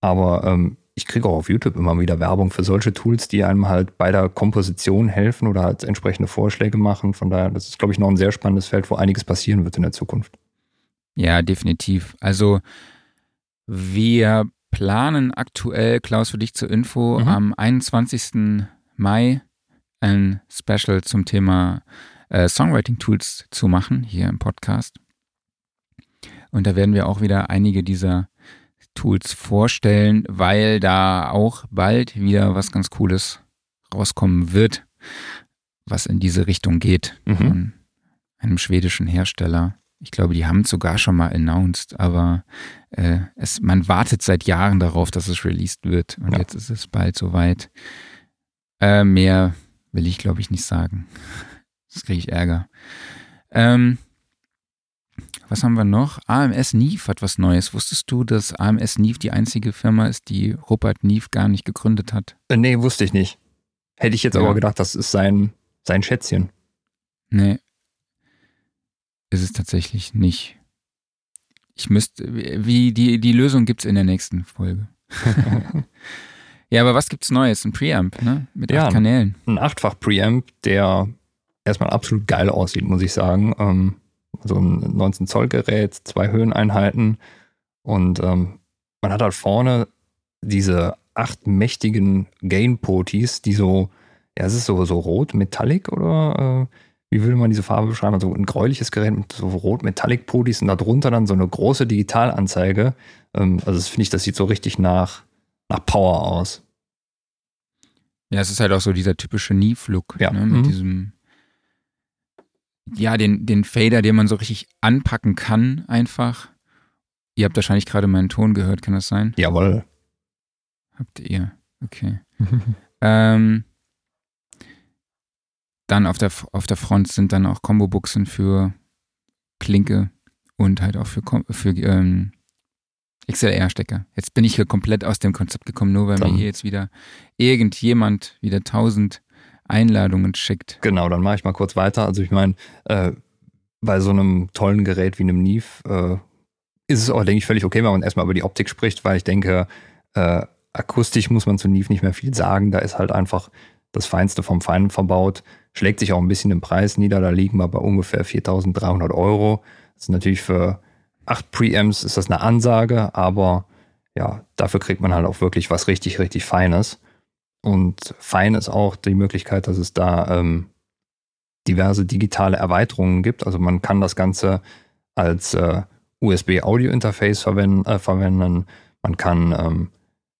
Aber ähm, ich kriege auch auf YouTube immer wieder Werbung für solche Tools, die einem halt bei der Komposition helfen oder halt entsprechende Vorschläge machen. Von daher, das ist, glaube ich, noch ein sehr spannendes Feld, wo einiges passieren wird in der Zukunft. Ja, definitiv. Also wir planen aktuell, Klaus, für dich zur Info, mhm. am 21. Mai ein Special zum Thema äh, Songwriting-Tools zu machen hier im Podcast. Und da werden wir auch wieder einige dieser Tools vorstellen, weil da auch bald wieder was ganz Cooles rauskommen wird, was in diese Richtung geht. Mhm. Von einem schwedischen Hersteller. Ich glaube, die haben es sogar schon mal announced, aber äh, es, man wartet seit Jahren darauf, dass es released wird. Und ja. jetzt ist es bald soweit. Äh, mehr will ich, glaube ich, nicht sagen. Jetzt kriege ich Ärger. Ähm, was haben wir noch? AMS Nief hat was Neues. Wusstest du, dass AMS Nief die einzige Firma ist, die Rupert Nief gar nicht gegründet hat? Äh, nee, wusste ich nicht. Hätte ich jetzt ja. aber gedacht, das ist sein, sein Schätzchen. Nee. Ist es tatsächlich nicht. Ich müsste, wie die, die Lösung gibt es in der nächsten Folge. ja, aber was gibt's Neues? Ein Preamp, ne? Mit ja, acht Kanälen. Ein achtfach Preamp, der erstmal absolut geil aussieht, muss ich sagen. Ähm, so ein 19 Zoll Gerät, zwei Höheneinheiten und ähm, man hat halt vorne diese acht mächtigen Gain-Potis, die so, ja, es ist so, so rot Metallic oder äh, wie würde man diese Farbe beschreiben? Also ein gräuliches Gerät mit so rot Metallic Potis und darunter dann so eine große Digitalanzeige. Ähm, also das finde ich, das sieht so richtig nach, nach Power aus. Ja, es ist halt auch so dieser typische Neve-Look, Ja. ne, mit Mhm. diesem, ja, den, den Fader, den man so richtig anpacken kann, einfach. Ihr habt wahrscheinlich gerade meinen Ton gehört, kann das sein? Jawohl. Habt ihr? Okay. Ähm, dann auf der, auf der Front sind dann auch Combo-Buchsen für Klinke und halt auch für, für ähm, XLR-Stecker. Jetzt bin ich hier komplett aus dem Konzept gekommen, nur weil Dann- mir hier jetzt wieder irgendjemand wieder tausend Einladungen schickt. Genau, dann mache ich mal kurz weiter. Also ich meine, äh, bei so einem tollen Gerät wie einem Neve äh, ist es auch, denke ich, völlig okay, wenn man erstmal über die Optik spricht, weil ich denke, äh, akustisch muss man zu Neve nicht mehr viel sagen. Da ist halt einfach das Feinste vom Feinen verbaut. Schlägt sich auch ein bisschen im Preis nieder. Da liegen wir bei ungefähr 4.300 Euro. Das ist natürlich für acht Preamps ist das eine Ansage, aber ja, dafür kriegt man halt auch wirklich was richtig, richtig Feines. Und fein ist auch die Möglichkeit, dass es da ähm, diverse digitale Erweiterungen gibt. Also man kann das Ganze als äh, USB-Audio-Interface verwenden, äh, verwenden. Man kann ähm,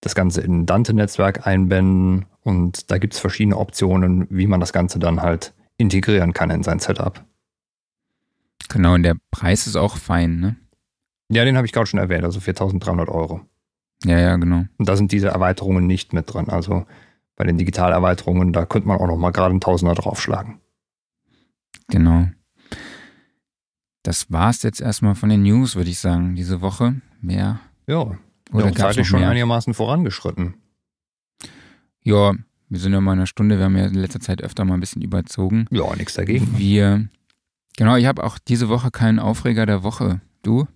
das Ganze in ein Dante-Netzwerk einbinden und da gibt es verschiedene Optionen, wie man das Ganze dann halt integrieren kann in sein Setup. Genau, und der Preis ist auch fein, ne? Ja, den habe ich gerade schon erwähnt, also 4.300 Euro. Ja, ja, genau. Und da sind diese Erweiterungen nicht mit drin. Also bei den Digitalerweiterungen, da könnte man auch noch mal gerade einen Tausender draufschlagen. Genau. Das war's jetzt erstmal von den News, würde ich sagen, diese Woche. Mehr Ja, oder ja, zeitlich schon einigermaßen vorangeschritten. Ja, wir sind ja mal in einer Stunde. Wir haben ja in letzter Zeit öfter mal ein bisschen überzogen. Ja, nichts dagegen. Wir, genau, ich habe auch diese Woche keinen Aufreger der Woche. Du?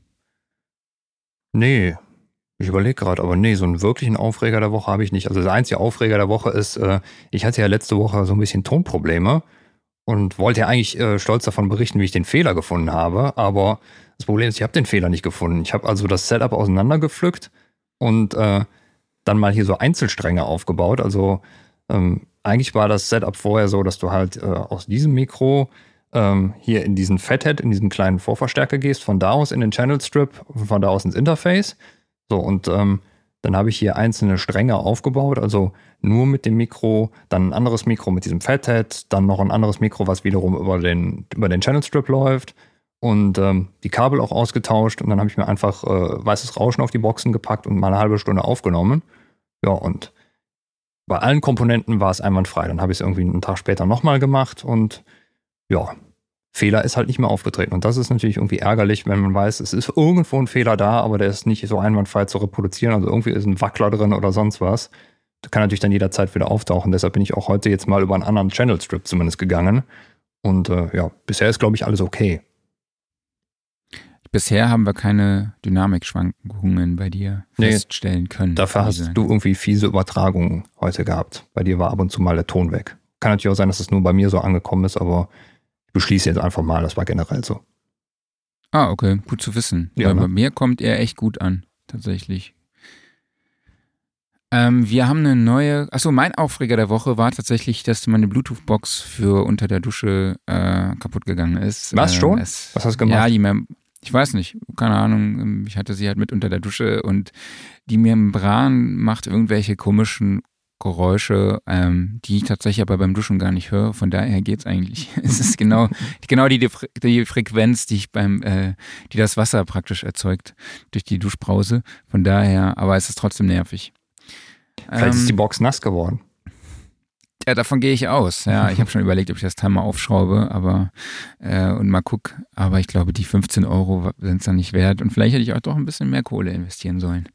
Nee, ich überlege gerade, aber nee, so einen wirklichen Aufreger der Woche habe ich nicht. Also der einzige Aufreger der Woche ist, äh, ich hatte ja letzte Woche so ein bisschen Tonprobleme und wollte ja eigentlich äh, stolz davon berichten, wie ich den Fehler gefunden habe. Aber das Problem ist, ich habe den Fehler nicht gefunden. Ich habe also das Setup auseinandergepflückt und äh, dann mal hier so Einzelstränge aufgebaut. Also ähm, eigentlich war das Setup vorher so, dass du halt äh, aus diesem Mikro ähm, hier in diesen Fathead, in diesen kleinen Vorverstärker gehst, von da aus in den Channel Strip, von da aus ins Interface. So, und ähm, dann habe ich hier einzelne Stränge aufgebaut, also nur mit dem Mikro, dann ein anderes Mikro mit diesem Fathead, dann noch ein anderes Mikro, was wiederum über den, über den Channel Strip läuft und ähm, die Kabel auch ausgetauscht und dann habe ich mir einfach äh, weißes Rauschen auf die Boxen gepackt und mal eine halbe Stunde aufgenommen. Ja, und bei allen Komponenten war es einwandfrei. Dann habe ich es irgendwie einen Tag später nochmal gemacht und ja, Fehler ist halt nicht mehr aufgetreten. Und das ist natürlich irgendwie ärgerlich, wenn man weiß, es ist irgendwo ein Fehler da, aber der ist nicht so einwandfrei zu reproduzieren. Also irgendwie ist ein Wackler drin oder sonst was. Das kann natürlich dann jederzeit wieder auftauchen. Deshalb bin ich auch heute jetzt mal über einen anderen Channel Strip zumindest gegangen. Und äh, ja, bisher ist, glaube ich, alles okay. Bisher haben wir keine Dynamikschwankungen bei dir Nee, feststellen können. Dafür hast du irgendwie fiese Übertragungen heute gehabt. Bei dir war ab und zu mal der Ton weg. Kann natürlich auch sein, dass es nur bei mir so angekommen ist, aber ich beschließe jetzt einfach mal, das war generell so. Ah, okay, gut zu wissen. Ja, Weil ne? bei mir kommt er echt gut an, tatsächlich. Ähm, wir haben eine neue, achso, mein Aufreger der Woche war tatsächlich, dass meine Bluetooth-Box für unter der Dusche äh, kaputt gegangen ist. Was, Ähm, schon? Es, Was hast du gemacht? Ja, die Mem ich weiß nicht, keine Ahnung, ähm, ich hatte sie halt mit unter der Dusche und die Membran macht irgendwelche komischen Geräusche, ähm, die ich tatsächlich aber beim Duschen gar nicht höre. Von daher geht's eigentlich. es ist genau, genau die, die, Fre- die Frequenz, die ich beim, äh, die das Wasser praktisch erzeugt durch die Duschbrause. Von daher, aber es ist trotzdem nervig. Vielleicht Ähm, ist die Box nass geworden. ja, davon gehe ich aus. Ja, ich habe schon überlegt, ob ich das Teil mal aufschraube, aber äh, und mal guck. Aber ich glaube, die 15 Euro sind es dann nicht wert. Und vielleicht hätte ich auch doch ein bisschen mehr Kohle investieren sollen.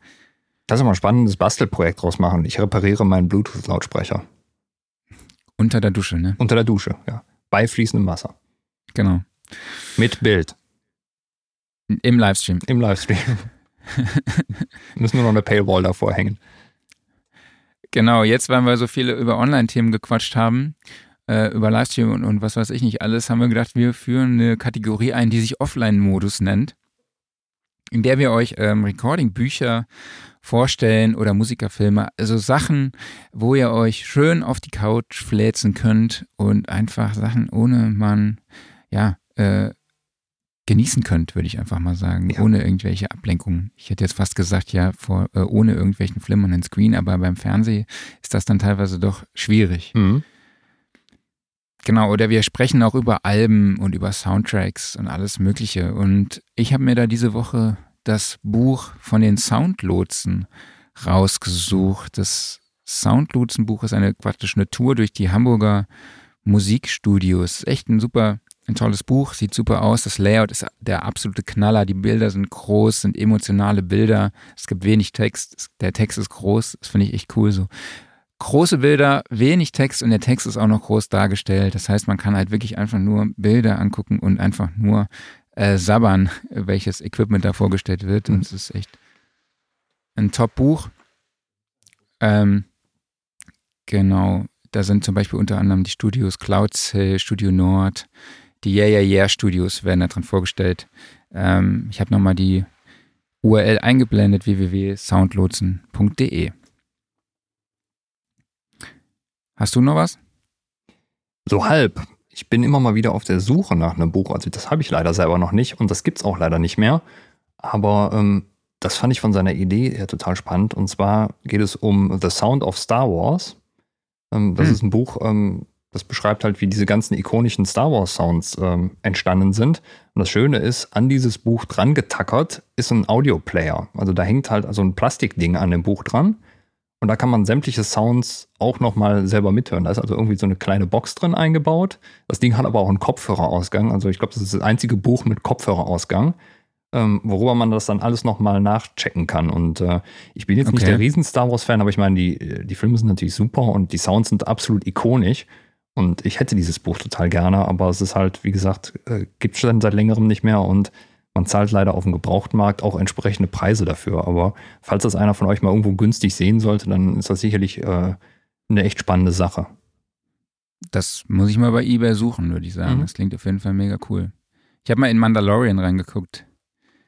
Lass uns mal ein spannendes Bastelprojekt draus machen. Ich repariere meinen Bluetooth-Lautsprecher. Unter der Dusche, ne? Unter der Dusche, ja. Bei fließendem Wasser. Genau. Mit Bild. Im Livestream. Im Livestream. Müssen nur noch eine Paywall davor hängen. Genau, jetzt, weil wir so viele über Online-Themen gequatscht haben, äh, über Livestream und, und was weiß ich nicht alles, haben wir gedacht, wir führen eine Kategorie ein, die sich Offline-Modus nennt, in der wir euch ähm, Recording-Bücher vorstellen oder Musikerfilme, also Sachen, wo ihr euch schön auf die Couch fläzen könnt und einfach Sachen, ohne man, ja, äh, genießen könnt, würde ich einfach mal sagen, ja. ohne irgendwelche Ablenkungen. Ich hätte jetzt fast gesagt, ja, vor, äh, ohne irgendwelchen flimmernden Screen, aber beim Fernsehen ist das dann teilweise doch schwierig. Mhm. Genau, oder wir sprechen auch über Alben und über Soundtracks und alles Mögliche. Und ich habe mir da diese Woche das Buch von den Soundlotsen rausgesucht. Das Soundlotsen-Buch ist eine praktisch eine Tour durch die Hamburger Musikstudios. Echt ein super, ein tolles Buch, sieht super aus. Das Layout ist der absolute Knaller. Die Bilder sind groß, sind emotionale Bilder. Es gibt wenig Text. Der Text ist groß. Das finde ich echt cool so große Bilder, wenig Text und der Text ist auch noch groß dargestellt. Das heißt, man kann halt wirklich einfach nur Bilder angucken und einfach nur äh, sabbern, welches Equipment da vorgestellt wird. Und es ist echt ein Top-Buch. Ähm, genau, da sind zum Beispiel unter anderem die Studios Cloudsail, Studio Nord, die Yeah Yeah Yeah Studios werden da drin vorgestellt. Ähm, ich habe nochmal die URL eingeblendet, www.soundlotsen.de. Hast du noch was? So halb. Ich bin immer mal wieder auf der Suche nach einem Buch. Also das habe ich leider selber noch nicht und das gibt es auch leider nicht mehr. Aber ähm, das fand ich von seiner Idee her total spannend. Und zwar geht es um The Sound of Star Wars. Ähm, das hm. ist ein Buch, ähm, das beschreibt halt, wie diese ganzen ikonischen Star Wars Sounds ähm, entstanden sind. Und das Schöne ist, an dieses Buch dran getackert ist ein Audioplayer. Also da hängt halt so ein Plastikding an dem Buch dran. Und da kann man sämtliche Sounds auch nochmal selber mithören. Da ist also irgendwie so eine kleine Box drin eingebaut. Das Ding hat aber auch einen Kopfhörerausgang. Also ich glaube, das ist das einzige Buch mit Kopfhörerausgang, ähm, worüber man das dann alles nochmal nachchecken kann. Und äh, ich bin jetzt okay. nicht der riesen Star Wars-Fan, aber ich meine, die, die Filme sind natürlich super und die Sounds sind absolut ikonisch. Und ich hätte dieses Buch total gerne, aber es ist halt, wie gesagt, äh, gibt es schon seit längerem nicht mehr und man zahlt leider auf dem Gebrauchtmarkt auch entsprechende Preise dafür. Aber falls das einer von euch mal irgendwo günstig sehen sollte, dann ist das sicherlich äh, eine echt spannende Sache. Das muss ich mal bei eBay suchen, würde ich sagen. Mhm. Das klingt auf jeden Fall mega cool. Ich habe mal in Mandalorian reingeguckt.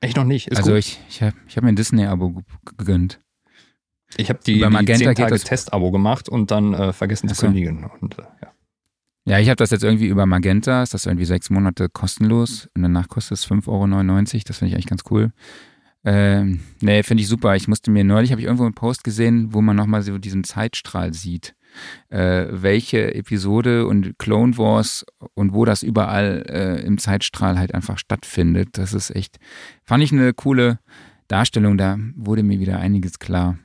Echt noch nicht? Ist also gut. ich, ich habe ich hab mir ein Disney-Abo gegönnt. Ich habe die, die 10 Tage Test-Abo gemacht und dann äh, vergessen zu kündigen. Und, äh, ja. Ja, ich habe das jetzt irgendwie über Magenta, ist das irgendwie sechs Monate kostenlos und danach kostet es 5,99 Euro. Das finde ich eigentlich ganz cool. Ähm, nee, finde ich super. Ich musste mir neulich, habe ich irgendwo einen Post gesehen, wo man nochmal so diesen Zeitstrahl sieht. Äh, welche Episode und Clone Wars und wo das überall äh, im Zeitstrahl halt einfach stattfindet. Das ist echt, fand ich eine coole Darstellung. Da wurde mir wieder einiges klar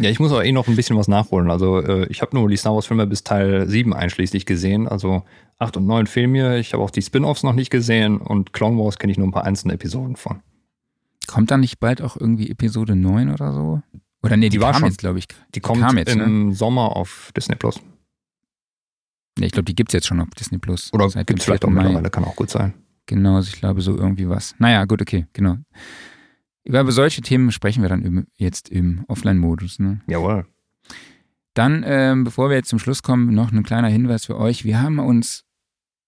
ja, ich muss auch eh noch ein bisschen was nachholen. Also äh, ich habe nur die Star Wars Filme bis Teil 7 einschließlich gesehen. Also 8 und 9 fehlen mir. Ich habe auch die Spin-Offs noch nicht gesehen und Clone Wars kenne ich nur ein paar einzelne Episoden von. Kommt da nicht bald auch irgendwie Episode 9 oder so? Oder nee, die, die war schon. jetzt, glaube ich. Die, die kommt jetzt, im ne? Sommer auf Disney Plus. Nee, ich glaube, die gibt es jetzt schon auf Disney Plus. Oder gibt es vielleicht auch mittlerweile, kann auch gut sein. Genau, also ich glaube so irgendwie was. Naja, gut, okay, genau. Über solche Themen sprechen wir dann jetzt im Offline-Modus. Ne? Jawohl. Dann, ähm, bevor wir jetzt zum Schluss kommen, noch ein kleiner Hinweis für euch. Wir haben uns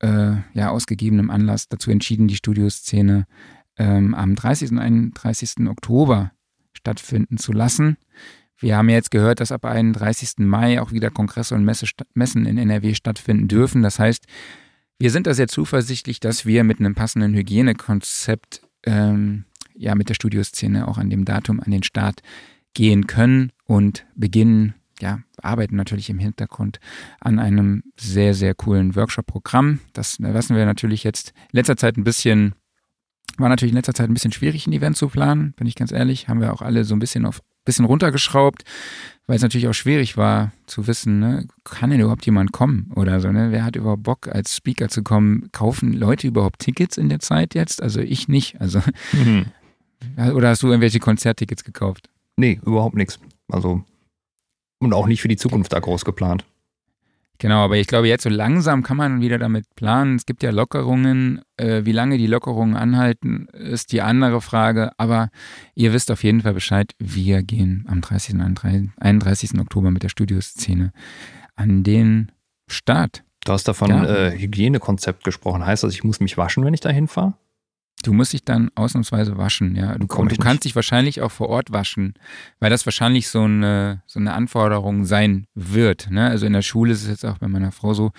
äh, ja ausgegebenem Anlass dazu entschieden, die Studioszene ähm, am 30. und 31. Oktober stattfinden zu lassen. Wir haben jetzt gehört, dass ab 31. Mai auch wieder Kongresse und Messe, Messen in NRW stattfinden dürfen. Das heißt, wir sind da sehr zuversichtlich, dass wir mit einem passenden Hygienekonzept ähm, ja mit der Studioszene auch an dem Datum an den Start gehen können und beginnen, ja, arbeiten natürlich im Hintergrund an einem sehr, sehr coolen Workshop-Programm. Das lassen wir natürlich jetzt in letzter Zeit ein bisschen, war natürlich in letzter Zeit ein bisschen schwierig, ein Event zu planen, bin ich ganz ehrlich. Haben wir auch alle so ein bisschen auf bisschen runtergeschraubt, weil es natürlich auch schwierig war zu wissen, ne, kann denn überhaupt jemand kommen oder so, ne? Wer hat überhaupt Bock, als Speaker zu kommen? Kaufen Leute überhaupt Tickets in der Zeit jetzt? Also ich nicht. Also mhm. Oder hast du irgendwelche Konzerttickets gekauft? Nee, überhaupt nichts. Also, und auch nicht für die Zukunft da groß geplant. Genau, aber ich glaube, jetzt so langsam kann man wieder damit planen. Es gibt ja Lockerungen. Äh, wie lange die Lockerungen anhalten, ist die andere Frage. Aber ihr wisst auf jeden Fall Bescheid. Wir gehen am 30. 31. Oktober mit der Studioszene an den Start. Du hast davon Ja. äh, Hygienekonzept gesprochen. Heißt das, ich muss mich waschen, wenn ich da hinfahre? Du musst dich dann ausnahmsweise waschen, ja. Du, du kannst dich wahrscheinlich auch vor Ort waschen, weil das wahrscheinlich so eine, so eine Anforderung sein wird. Ne? Also in der Schule ist es jetzt auch bei meiner Frau so,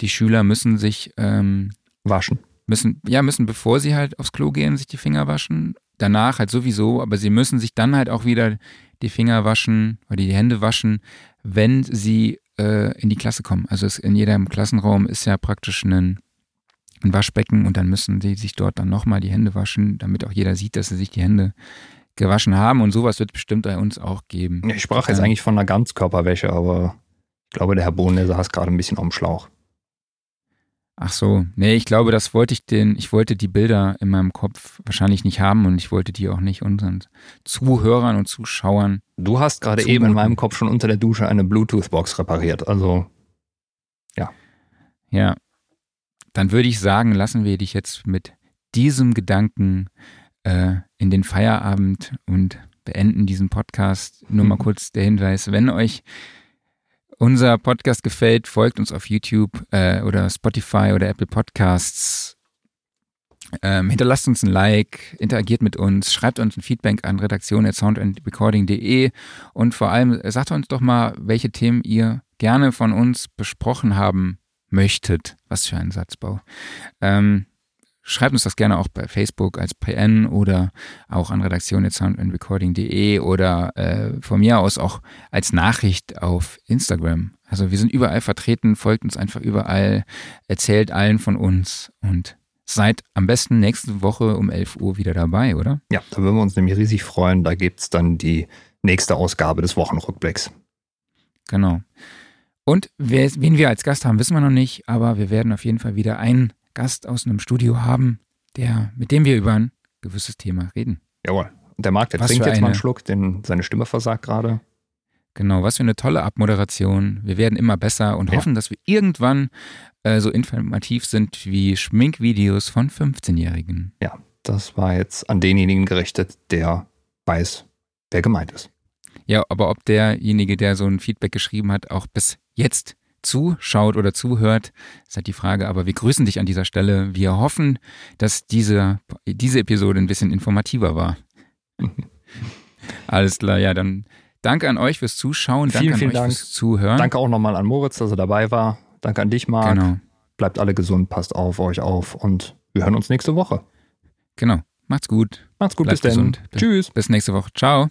die Schüler müssen sich, ähm, Waschen. müssen, ja, müssen, bevor sie halt aufs Klo gehen, sich die Finger waschen. Danach halt sowieso, aber sie müssen sich dann halt auch wieder die Finger waschen oder die Hände waschen, wenn sie äh, in die Klasse kommen. Also es, in jedem Klassenraum ist ja praktisch ein, ein Waschbecken und dann müssen sie sich dort dann nochmal die Hände waschen, damit auch jeder sieht, dass sie sich die Hände gewaschen haben und sowas wird es bestimmt bei uns auch geben. Ich sprach jetzt Ähm, eigentlich von einer Ganzkörperwäsche, aber ich glaube, der Herr Bohn, der saß gerade ein bisschen am Schlauch. Ach so, nee, ich glaube, das wollte ich den, ich wollte die Bilder in meinem Kopf wahrscheinlich nicht haben und ich wollte die auch nicht unseren Zuhörern und Zuschauern. Du hast gerade Zumuten. eben in meinem Kopf schon unter der Dusche eine Bluetooth-Box repariert. Also, Ja, dann würde ich sagen, lassen wir dich jetzt mit diesem Gedanken äh, in den Feierabend und beenden diesen Podcast. Nur mal kurz der Hinweis, wenn euch unser Podcast gefällt, folgt uns auf YouTube äh, oder Spotify oder Apple Podcasts. Ähm, hinterlasst uns ein Like, interagiert mit uns, schreibt uns ein Feedback an redaktion.soundandrecording.de und vor allem sagt uns doch mal, welche Themen ihr gerne von uns besprochen haben möchtet. Was für ein Satzbau. Ähm, schreibt uns das gerne auch bei Facebook als PN oder auch an redaktion.soundandrecording.de oder äh, von mir aus auch als Nachricht auf Instagram. Also wir sind überall vertreten, folgt uns einfach überall, erzählt allen von uns und seid am besten nächste Woche um 11 Uhr wieder dabei, oder? ja, da würden wir uns nämlich riesig freuen. Da gibt es dann die nächste Ausgabe des Wochenrückblicks. Genau. Und wer, wen wir als Gast haben, wissen wir noch nicht, aber wir werden auf jeden Fall wieder einen Gast aus einem Studio haben, der, mit dem wir über ein gewisses Thema reden. Jawohl. Und der Marc, der Was trinkt jetzt mal einen eine- Schluck, denn seine Stimme versagt gerade. Genau, was für eine tolle Abmoderation. Wir werden immer besser und Ja. hoffen, dass wir irgendwann äh, so informativ sind wie Schminkvideos von 15-Jährigen. Ja, das war jetzt an denjenigen gerichtet, der weiß, wer gemeint ist. Ja, aber ob derjenige, der so ein Feedback geschrieben hat, auch bis jetzt zuschaut oder zuhört, ist halt die Frage. Aber wir grüßen dich an dieser Stelle. Wir hoffen, dass diese, diese Episode ein bisschen informativer war. Alles klar, ja, dann danke an euch fürs Zuschauen, danke Vielen, an vielen Dank. fürs Zuhören. Danke auch nochmal an Moritz, dass er dabei war. Danke an dich, Marc. Genau, Bleibt alle gesund, passt auf euch auf und wir hören uns nächste Woche. genau. Macht's gut. Macht's gut, Bleibt bis dann. gesund. Tschüss. Bis nächste Woche. Ciao.